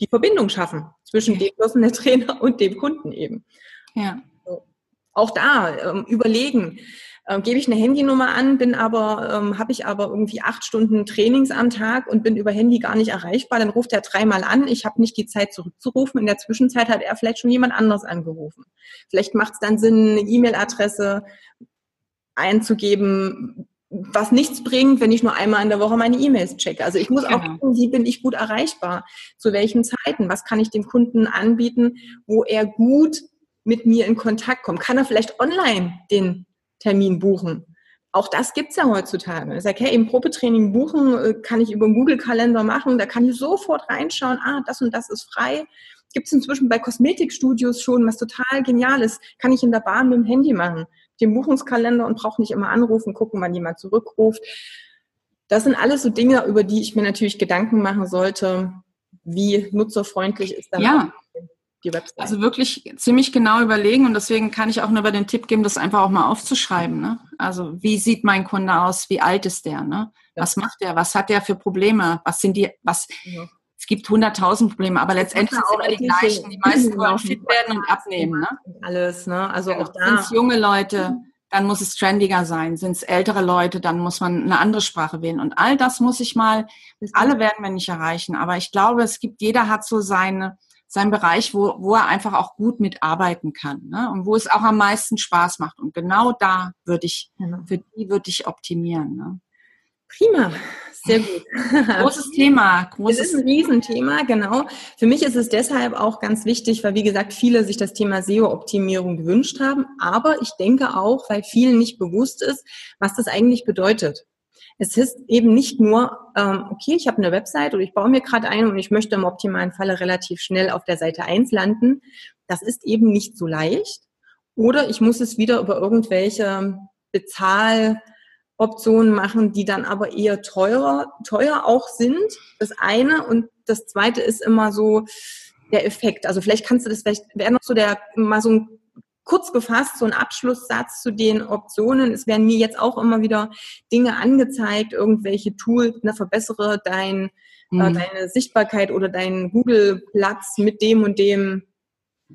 die Verbindung schaffen zwischen dem Personal Trainer und dem Kunden eben? Ja. Auch da ähm, überlegen, ähm, gebe ich eine Handynummer an, bin aber, ähm, habe ich aber irgendwie acht Stunden Trainings am Tag und bin über Handy gar nicht erreichbar, dann ruft er dreimal an, ich habe nicht die Zeit zurückzurufen. In der Zwischenzeit hat er vielleicht schon jemand anders angerufen. Vielleicht macht es dann Sinn, eine E-Mail-Adresse einzugeben, was nichts bringt, wenn ich nur einmal in der Woche meine E-Mails checke. Also ich muss auch genau. gucken, wie bin ich gut erreichbar, zu welchen Zeiten, was kann ich dem Kunden anbieten, wo er gut mit mir in Kontakt kommt. Kann er vielleicht online den Termin buchen. Auch das gibt's ja heutzutage. Ich sage, hey, im Probetraining buchen äh, kann ich über den Google-Kalender machen. Da kann ich sofort reinschauen, ah, das und das ist frei. Gibt's inzwischen bei Kosmetikstudios schon, was total genial ist. Kann ich in der Bahn mit dem Handy machen. Den Buchungskalender und brauche nicht immer anrufen, gucken, wann jemand zurückruft. Das sind alles so Dinge, über die ich mir natürlich Gedanken machen sollte. Wie nutzerfreundlich ist dann ja die Website. Also wirklich ziemlich genau überlegen und deswegen kann ich auch nur über den Tipp geben, das einfach auch mal aufzuschreiben. Ne? Also wie sieht mein Kunde aus? Wie alt ist der? Ne? Was macht der? Was hat der für Probleme? Was sind die? Was? Ja. Es gibt hunderttausend Probleme, aber letztendlich sind immer die gleichen. Die meisten wollen fit werden und abnehmen. Ne? Alles, ne? Also ja, auch da. Sind es junge Leute, dann muss es trendiger sein. Sind es ältere Leute, dann muss man eine andere Sprache wählen. Und all das muss ich mal, alle werden wir nicht erreichen. Aber ich glaube, es gibt, jeder hat so seine, sein Bereich, wo, wo er einfach auch gut mitarbeiten kann ne? und wo es auch am meisten Spaß macht. Und genau da würde ich, genau. für die würde ich optimieren. Ne? Prima, sehr gut. [LAUGHS] Großes Thema. Großes es ist ein Riesenthema, genau. Für mich ist es deshalb auch ganz wichtig, weil wie gesagt, viele sich das Thema SEO-Optimierung gewünscht haben. Aber ich denke auch, weil vielen nicht bewusst ist, was das eigentlich bedeutet. Es ist eben nicht nur, ähm, okay, ich habe eine Website oder ich baue mir gerade ein und ich möchte im optimalen Falle relativ schnell auf der Seite 1 landen. Das ist eben nicht so leicht. Oder ich muss es wieder über irgendwelche Bezahloptionen machen, die dann aber eher teurer, teuer auch sind. Das eine. Und das zweite ist immer so der Effekt. Also vielleicht kannst du das, vielleicht wäre noch so der, mal so ein kurz gefasst so ein Abschlusssatz zu den Optionen. Es werden mir jetzt auch immer wieder Dinge angezeigt, irgendwelche Tools, ne, verbessere dein, äh, mhm. äh, deine Sichtbarkeit oder deinen Google-Platz mit dem und dem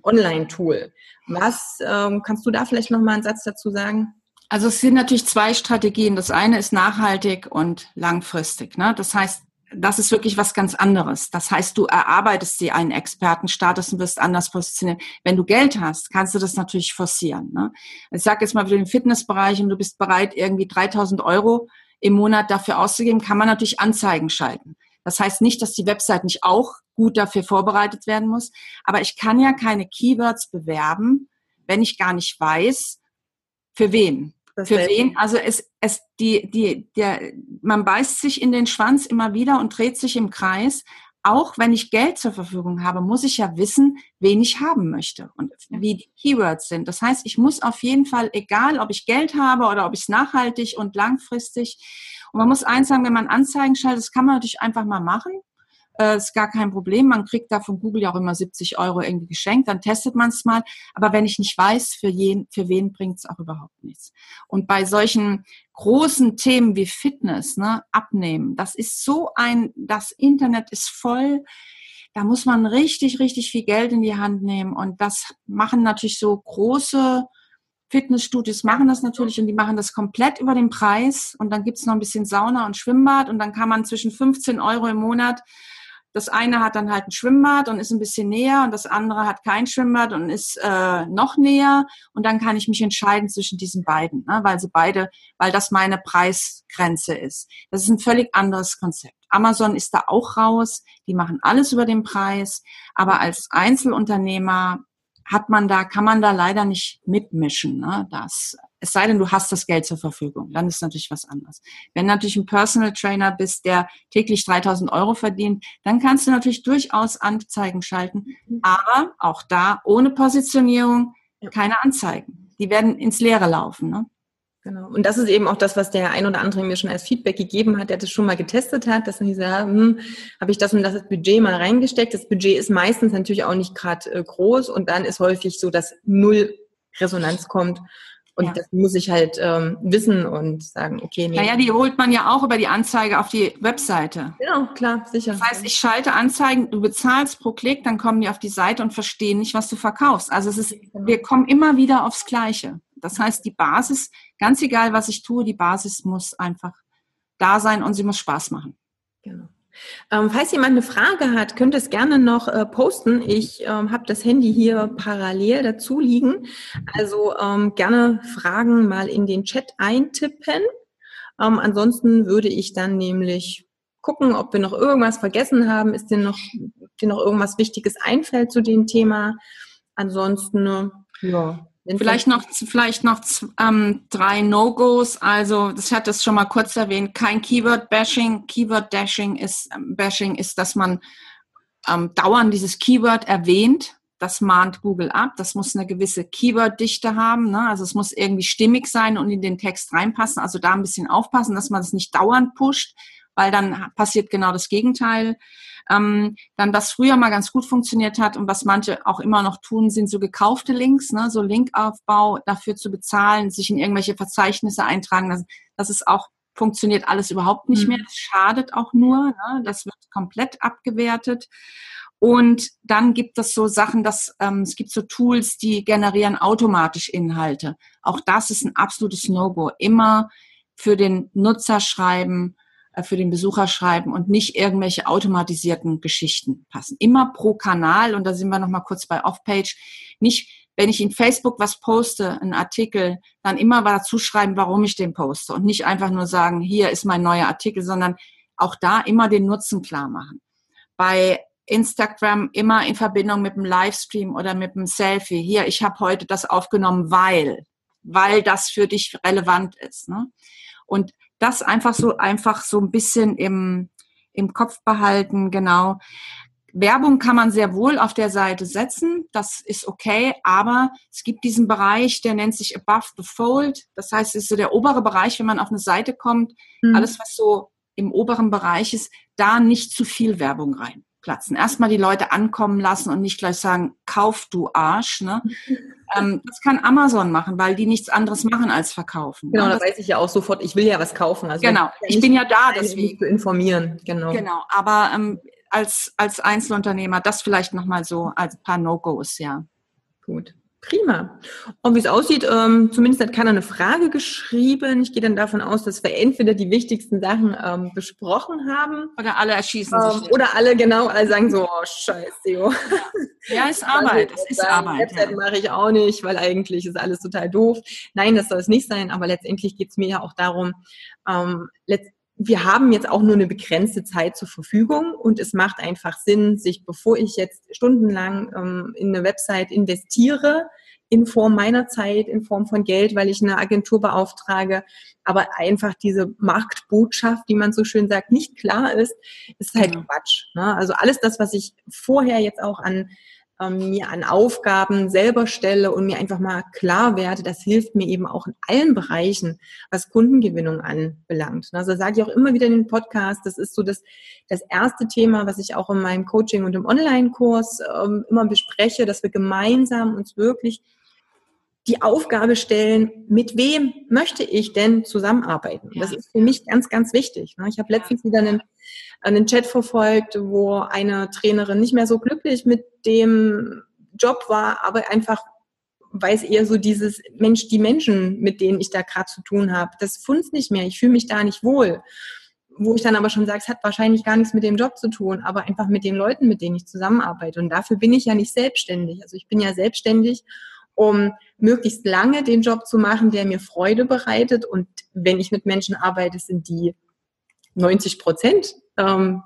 Online-Tool. Was ähm, kannst du da vielleicht noch mal einen Satz dazu sagen? Also es sind natürlich zwei Strategien. Das eine ist nachhaltig und langfristig. Ne? Das heißt, das ist wirklich was ganz anderes. Das heißt, du erarbeitest dir einen Expertenstatus und wirst anders positioniert. Wenn du Geld hast, kannst du das natürlich forcieren. Ne? Ich sage jetzt mal für den Fitnessbereich und du bist bereit, irgendwie 3000 Euro im Monat dafür auszugeben, kann man natürlich Anzeigen schalten. Das heißt nicht, dass die Website nicht auch gut dafür vorbereitet werden muss, aber ich kann ja keine Keywords bewerben, wenn ich gar nicht weiß, für wen. Für wen? Also es, es, die, die, der, man beißt sich in den Schwanz immer wieder und dreht sich im Kreis. Auch wenn ich Geld zur Verfügung habe, muss ich ja wissen, wen ich haben möchte und wie die Keywords sind. Das heißt, ich muss auf jeden Fall, egal ob ich Geld habe oder ob ich es nachhaltig und langfristig, und man muss eins sagen, wenn man Anzeigen schaltet, das kann man natürlich einfach mal machen äh, ist gar kein Problem. Man kriegt da von Google ja auch immer 70 Euro irgendwie geschenkt, dann testet man es mal. Aber wenn ich nicht weiß, für, jen, für wen bringt es auch überhaupt nichts. Und bei solchen großen Themen wie Fitness, ne, abnehmen, das ist so ein, das Internet ist voll da muss man richtig, richtig viel Geld in die Hand nehmen. Und das machen natürlich so große Fitnessstudios machen das natürlich und die machen das komplett über den Preis und dann gibt's noch ein bisschen Sauna und Schwimmbad und dann kann man zwischen 15 Euro im Monat das eine hat dann halt ein Schwimmbad und ist ein bisschen näher und das andere hat kein Schwimmbad und ist äh, noch näher und dann kann ich mich entscheiden zwischen diesen beiden, ne, weil sie beide, weil das meine Preisgrenze ist. Das ist ein völlig anderes Konzept. Amazon ist da auch raus, die machen alles über den Preis, aber als Einzelunternehmer hat man da, kann man da leider nicht mitmischen. Ne? Das, es sei denn, du hast das Geld zur Verfügung, dann ist natürlich was anderes. Wenn du natürlich ein Personal Trainer bist, der täglich 3000 Euro verdient, dann kannst du natürlich durchaus Anzeigen schalten, mhm. aber auch da ohne Positionierung keine Anzeigen. Die werden ins Leere laufen. Ne? Genau. Und das ist eben auch das, was der ein oder andere mir schon als Feedback gegeben hat, der das schon mal getestet hat, dass sie sagen, hm, habe ich das und das Budget mal reingesteckt. Das Budget ist meistens natürlich auch nicht gerade äh, groß und dann ist häufig so, dass null Resonanz kommt. Und ja. das muss ich halt ähm, wissen und sagen, okay, nee. Naja, die holt man ja auch über die Anzeige auf die Webseite. Genau, klar, sicher. Das heißt, ich schalte Anzeigen, du bezahlst pro Klick, dann kommen die auf die Seite und verstehen nicht, was du verkaufst. Also es ist, wir kommen immer wieder aufs Gleiche. Das heißt, die Basis, ganz egal, was ich tue, die Basis muss einfach da sein und sie muss Spaß machen. Genau. Ähm, falls jemand eine Frage hat, könnt ihr es gerne noch äh, posten. Ich ähm, habe das Handy hier parallel dazu liegen. Also ähm, gerne Fragen mal in den Chat eintippen. Ähm, ansonsten würde ich dann nämlich gucken, ob wir noch irgendwas vergessen haben. Ist dir noch, dir noch irgendwas Wichtiges einfällt zu dem Thema? Ansonsten, äh, ja. Vielleicht noch, vielleicht noch ähm, drei No-Gos. Also, das hat es schon mal kurz erwähnt. Kein Keyword-Bashing. Keyword-Dashing ist, ähm, Bashing ist, dass man ähm, dauernd dieses Keyword erwähnt. Das mahnt Google ab. Das muss eine gewisse Keyword-Dichte haben. Ne? Also, es muss irgendwie stimmig sein und in den Text reinpassen. Also, da ein bisschen aufpassen, dass man es nicht dauernd pusht, weil dann passiert genau das Gegenteil. Ähm, dann, was früher mal ganz gut funktioniert hat und was manche auch immer noch tun, sind so gekaufte Links, ne? so Linkaufbau dafür zu bezahlen, sich in irgendwelche Verzeichnisse eintragen. Das, das ist auch funktioniert alles überhaupt nicht mhm. mehr. Das schadet auch nur. Ne? Das wird komplett abgewertet. Und dann gibt es so Sachen, dass ähm, es gibt so Tools, die generieren automatisch Inhalte. Auch das ist ein absolutes No-Go. Immer für den Nutzer schreiben, für den Besucher schreiben und nicht irgendwelche automatisierten Geschichten passen. Immer pro Kanal, und da sind wir nochmal kurz bei Off-Page, nicht, wenn ich in Facebook was poste, einen Artikel, dann immer dazu schreiben, warum ich den poste und nicht einfach nur sagen, hier ist mein neuer Artikel, sondern auch da immer den Nutzen klar machen. Bei Instagram immer in Verbindung mit dem Livestream oder mit dem Selfie. Hier, ich habe heute das aufgenommen, weil, weil das für dich relevant ist. Ne? Und das einfach so, einfach so ein bisschen im, im Kopf behalten, genau. Werbung kann man sehr wohl auf der Seite setzen, das ist okay, aber es gibt diesen Bereich, der nennt sich Above the Fold. Das heißt, es ist so der obere Bereich, wenn man auf eine Seite kommt, mhm. alles was so im oberen Bereich ist, da nicht zu viel Werbung rein platzen. Erstmal die Leute ankommen lassen und nicht gleich sagen, kauf du Arsch. Ne? [LAUGHS] ähm, das kann Amazon machen, weil die nichts anderes machen als verkaufen. Genau, da weiß ich ja auch sofort, ich will ja was kaufen. Also genau, ich, bin ja da, deswegen. Zu informieren, genau. Genau, aber ähm, als, als Einzelunternehmer, das vielleicht nochmal so als paar No-Gos, ja. Gut. Prima. Und wie es aussieht, ähm, zumindest hat keiner eine Frage geschrieben. Ich gehe dann davon aus, dass wir entweder die wichtigsten Sachen ähm, besprochen haben. Oder alle erschießen ähm, sich. Oder alle, genau, alle sagen so, oh, scheiße. Jo. Ja. ist [LAUGHS] Arbeit. Es ist Arbeit. Website ja. mache ich auch nicht, weil eigentlich ist alles total doof. Nein, das soll es nicht sein, aber letztendlich geht es mir ja auch darum, ähm, letzt wir haben jetzt auch nur eine begrenzte Zeit zur Verfügung und es macht einfach Sinn, sich, bevor ich jetzt stundenlang ähm, in eine Website investiere, in Form meiner Zeit, in Form von Geld, weil ich eine Agentur beauftrage, aber einfach diese Marktbotschaft, die man so schön sagt, nicht klar ist, ist halt ja. Quatsch. Ne? Also alles das, was ich vorher jetzt auch an ähm, mir an Aufgaben selber stelle und mir einfach mal klar werde, das hilft mir eben auch in allen Bereichen, was Kundengewinnung anbelangt. Also sage ich auch immer wieder in den Podcast, das ist so das, das erste Thema, was ich auch in meinem Coaching und im Online-Kurs ähm, immer bespreche, dass wir gemeinsam uns wirklich die Aufgabe stellen, mit wem möchte ich denn zusammenarbeiten? Ja. Das ist für mich ganz, ganz wichtig. Ne? Ich habe letztens wieder einen, einen Chat verfolgt, wo eine Trainerin nicht mehr so glücklich mit dem Job war, aber einfach weiß eher so dieses Mensch, die Menschen, mit denen ich da gerade zu tun habe, das funzt nicht mehr. Ich fühle mich da nicht wohl. Wo ich dann aber schon sage, es hat wahrscheinlich gar nichts mit dem Job zu tun, aber einfach mit den Leuten, mit denen ich zusammenarbeite. Und dafür bin ich ja nicht selbstständig. Also ich bin ja selbstständig, um möglichst lange den Job zu machen, der mir Freude bereitet. Und wenn ich mit Menschen arbeite, sind die 90 Prozent ähm,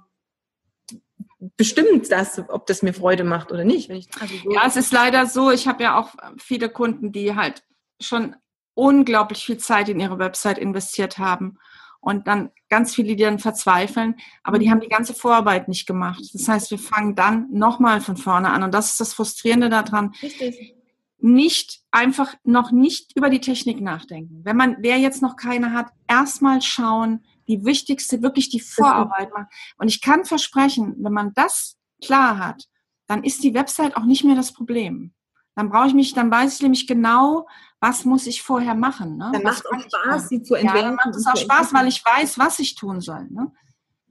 bestimmt das, ob das mir Freude macht oder nicht. Also so ja, es ist leider so, ich habe ja auch viele Kunden, die halt schon unglaublich viel Zeit in ihre Website investiert haben und dann ganz viele, die dann verzweifeln, aber die mhm. haben die ganze Vorarbeit nicht gemacht. Das heißt, wir fangen dann nochmal von vorne an und das ist das Frustrierende daran. Richtig. Nicht einfach noch nicht über die Technik nachdenken. Wenn man, wer jetzt noch keine hat, erstmal schauen, die wichtigste, wirklich die Vorarbeit machen. Und ich kann versprechen, wenn man das klar hat, dann ist die Website auch nicht mehr das Problem. Dann brauche ich mich, dann weiß ich nämlich genau, was muss ich vorher machen. Ne? Dann macht es auch Spaß, sie zu entwickeln. Ja, dann macht es auch Spaß, weil ich weiß, was ich tun soll. Ne?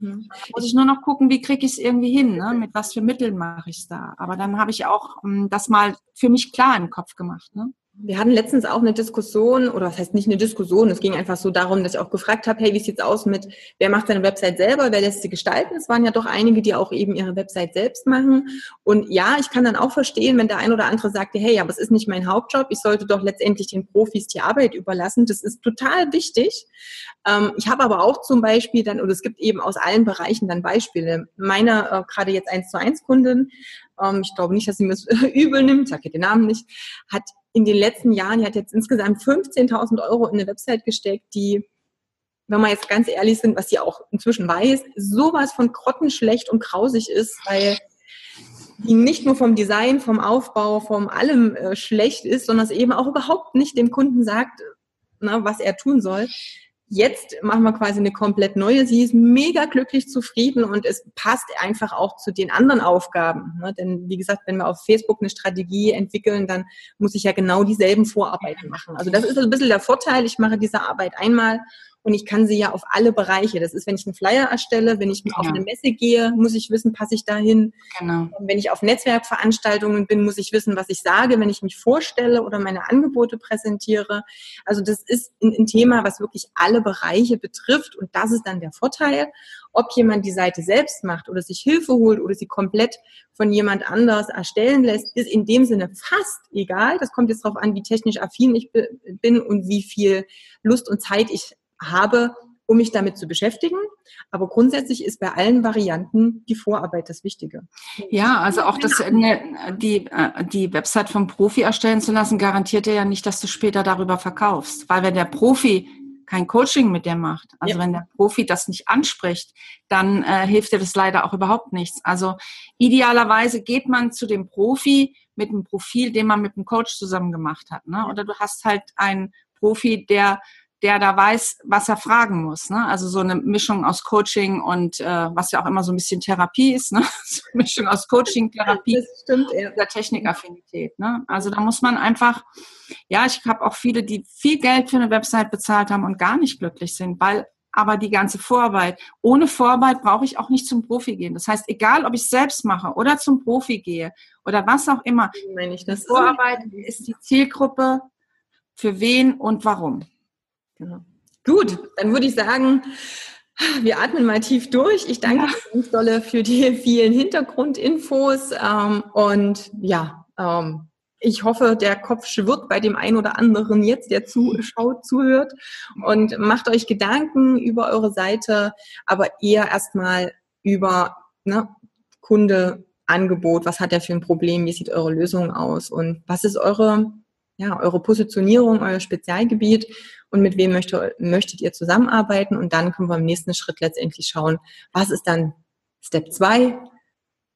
Hm. muss ich nur noch gucken, wie kriege ich es irgendwie hin, ne? mit was für Mitteln mache ich es da. Aber dann habe ich auch um, hm, das mal für mich klar im Kopf gemacht. Ne? Wir hatten letztens auch eine Diskussion, oder was heißt nicht eine Diskussion, es ging einfach so darum, dass ich auch gefragt habe, hey, wie sieht's aus mit, wer macht seine Website selber, wer lässt sie gestalten? Es waren ja doch einige, die auch eben ihre Website selbst machen. Und ja, ich kann dann auch verstehen, wenn der ein oder andere sagte, hey, aber es ist nicht mein Hauptjob, ich sollte doch letztendlich den Profis die Arbeit überlassen. Das ist total wichtig. Ähm, ich habe aber auch zum Beispiel dann, oder es gibt eben aus allen Bereichen dann Beispiele. Meine, äh, gerade jetzt eins zu eins Kundin, ähm, ich glaube nicht, dass sie mir das [LAUGHS] übel nimmt, ich sage den Namen nicht, hat in den letzten Jahren, die hat jetzt insgesamt 15.000 Euro in eine Website gesteckt, die, wenn wir jetzt ganz ehrlich sind, was sie auch inzwischen weiß, sowas von grottenschlecht und grausig ist, weil die nicht nur vom Design, vom Aufbau, vom allem äh, schlecht ist, sondern es eben auch überhaupt nicht dem Kunden sagt, na, was er tun soll. Jetzt machen wir quasi eine komplett neue. Sie ist mega glücklich zufrieden und es passt einfach auch zu den anderen Aufgaben. Ne? Denn wie gesagt, wenn wir auf Facebook eine Strategie entwickeln, dann muss ich ja genau dieselben Vorarbeiten machen. Also das ist ein bisschen der Vorteil. Ich mache diese Arbeit einmal und ich kann sie ja auf alle Bereiche. Das ist, wenn ich einen Flyer erstelle, wenn ich ja. auf eine Messe gehe, muss ich wissen, passe ich dahin. Genau. Wenn ich auf Netzwerkveranstaltungen bin, muss ich wissen, was ich sage, wenn ich mich vorstelle oder meine Angebote präsentiere. Also das ist ein, ein Thema, was wirklich alle Bereiche betrifft und das ist dann der Vorteil. Ob jemand die Seite selbst macht oder sich Hilfe holt oder sie komplett von jemand anders erstellen lässt, ist in dem Sinne fast egal. Das kommt jetzt darauf an, wie technisch affin ich bin und wie viel Lust und Zeit ich habe, um mich damit zu beschäftigen. Aber grundsätzlich ist bei allen Varianten die Vorarbeit das Wichtige. Ja, also auch das, ne, die, äh, die Website vom Profi erstellen zu lassen, garantiert dir ja nicht, dass du später darüber verkaufst. Weil wenn der Profi kein Coaching mit dir macht, also ja. wenn der Profi das nicht anspricht, dann äh, hilft dir das leider auch überhaupt nichts. Also idealerweise geht man zu dem Profi mit einem Profil, den man mit einem Coach zusammen gemacht hat. Ne? Oder du hast halt einen Profi, der der da weiß, was er fragen muss. Ne? Also so eine Mischung aus Coaching und äh, was ja auch immer so ein bisschen Therapie ist, ne? [LAUGHS] so eine Mischung aus Coaching, Therapie das stimmt, ja. der Technikaffinität. Ne? Also da muss man einfach, ja, ich habe auch viele, die viel Geld für eine Website bezahlt haben und gar nicht glücklich sind, weil aber die ganze Vorarbeit. Ohne Vorarbeit brauche ich auch nicht zum Profi gehen. Das heißt, egal ob ich selbst mache oder zum Profi gehe oder was auch immer, meine ich, das Vorarbeit ist die Zielgruppe für wen und warum. Genau. Gut, dann würde ich sagen, wir atmen mal tief durch. Ich danke ja. ganz dolle für die vielen Hintergrundinfos ähm, und ja, ähm, ich hoffe, der Kopf schwirrt bei dem einen oder anderen jetzt, der zuschaut, zuhört und macht euch Gedanken über eure Seite, aber eher erstmal über ne, Kunde, Angebot, was hat er für ein Problem, wie sieht eure Lösung aus und was ist eure, ja, eure Positionierung, euer Spezialgebiet und mit wem möchte, möchtet ihr zusammenarbeiten und dann können wir im nächsten Schritt letztendlich schauen, was ist dann Step 2,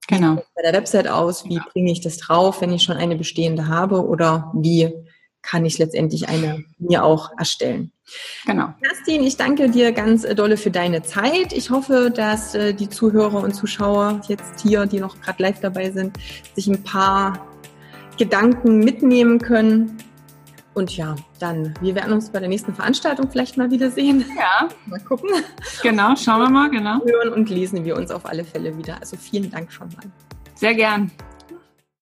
Genau. Wie bei der Website aus? Wie bringe ich das drauf, wenn ich schon eine bestehende habe? Oder wie kann ich letztendlich eine mir auch erstellen? Genau. Kerstin, ich danke dir ganz äh, dolle für deine Zeit. Ich hoffe, dass äh, die Zuhörer und Zuschauer jetzt hier, die noch gerade live dabei sind, sich ein paar Gedanken mitnehmen können und ja, dann, wir werden uns bei der nächsten Veranstaltung vielleicht mal wiedersehen. Ja. [LAUGHS] Mal gucken. Genau, schauen wir mal, genau. Hören und lesen wir uns auf alle Fälle wieder. Also vielen Dank schon mal. Sehr gern.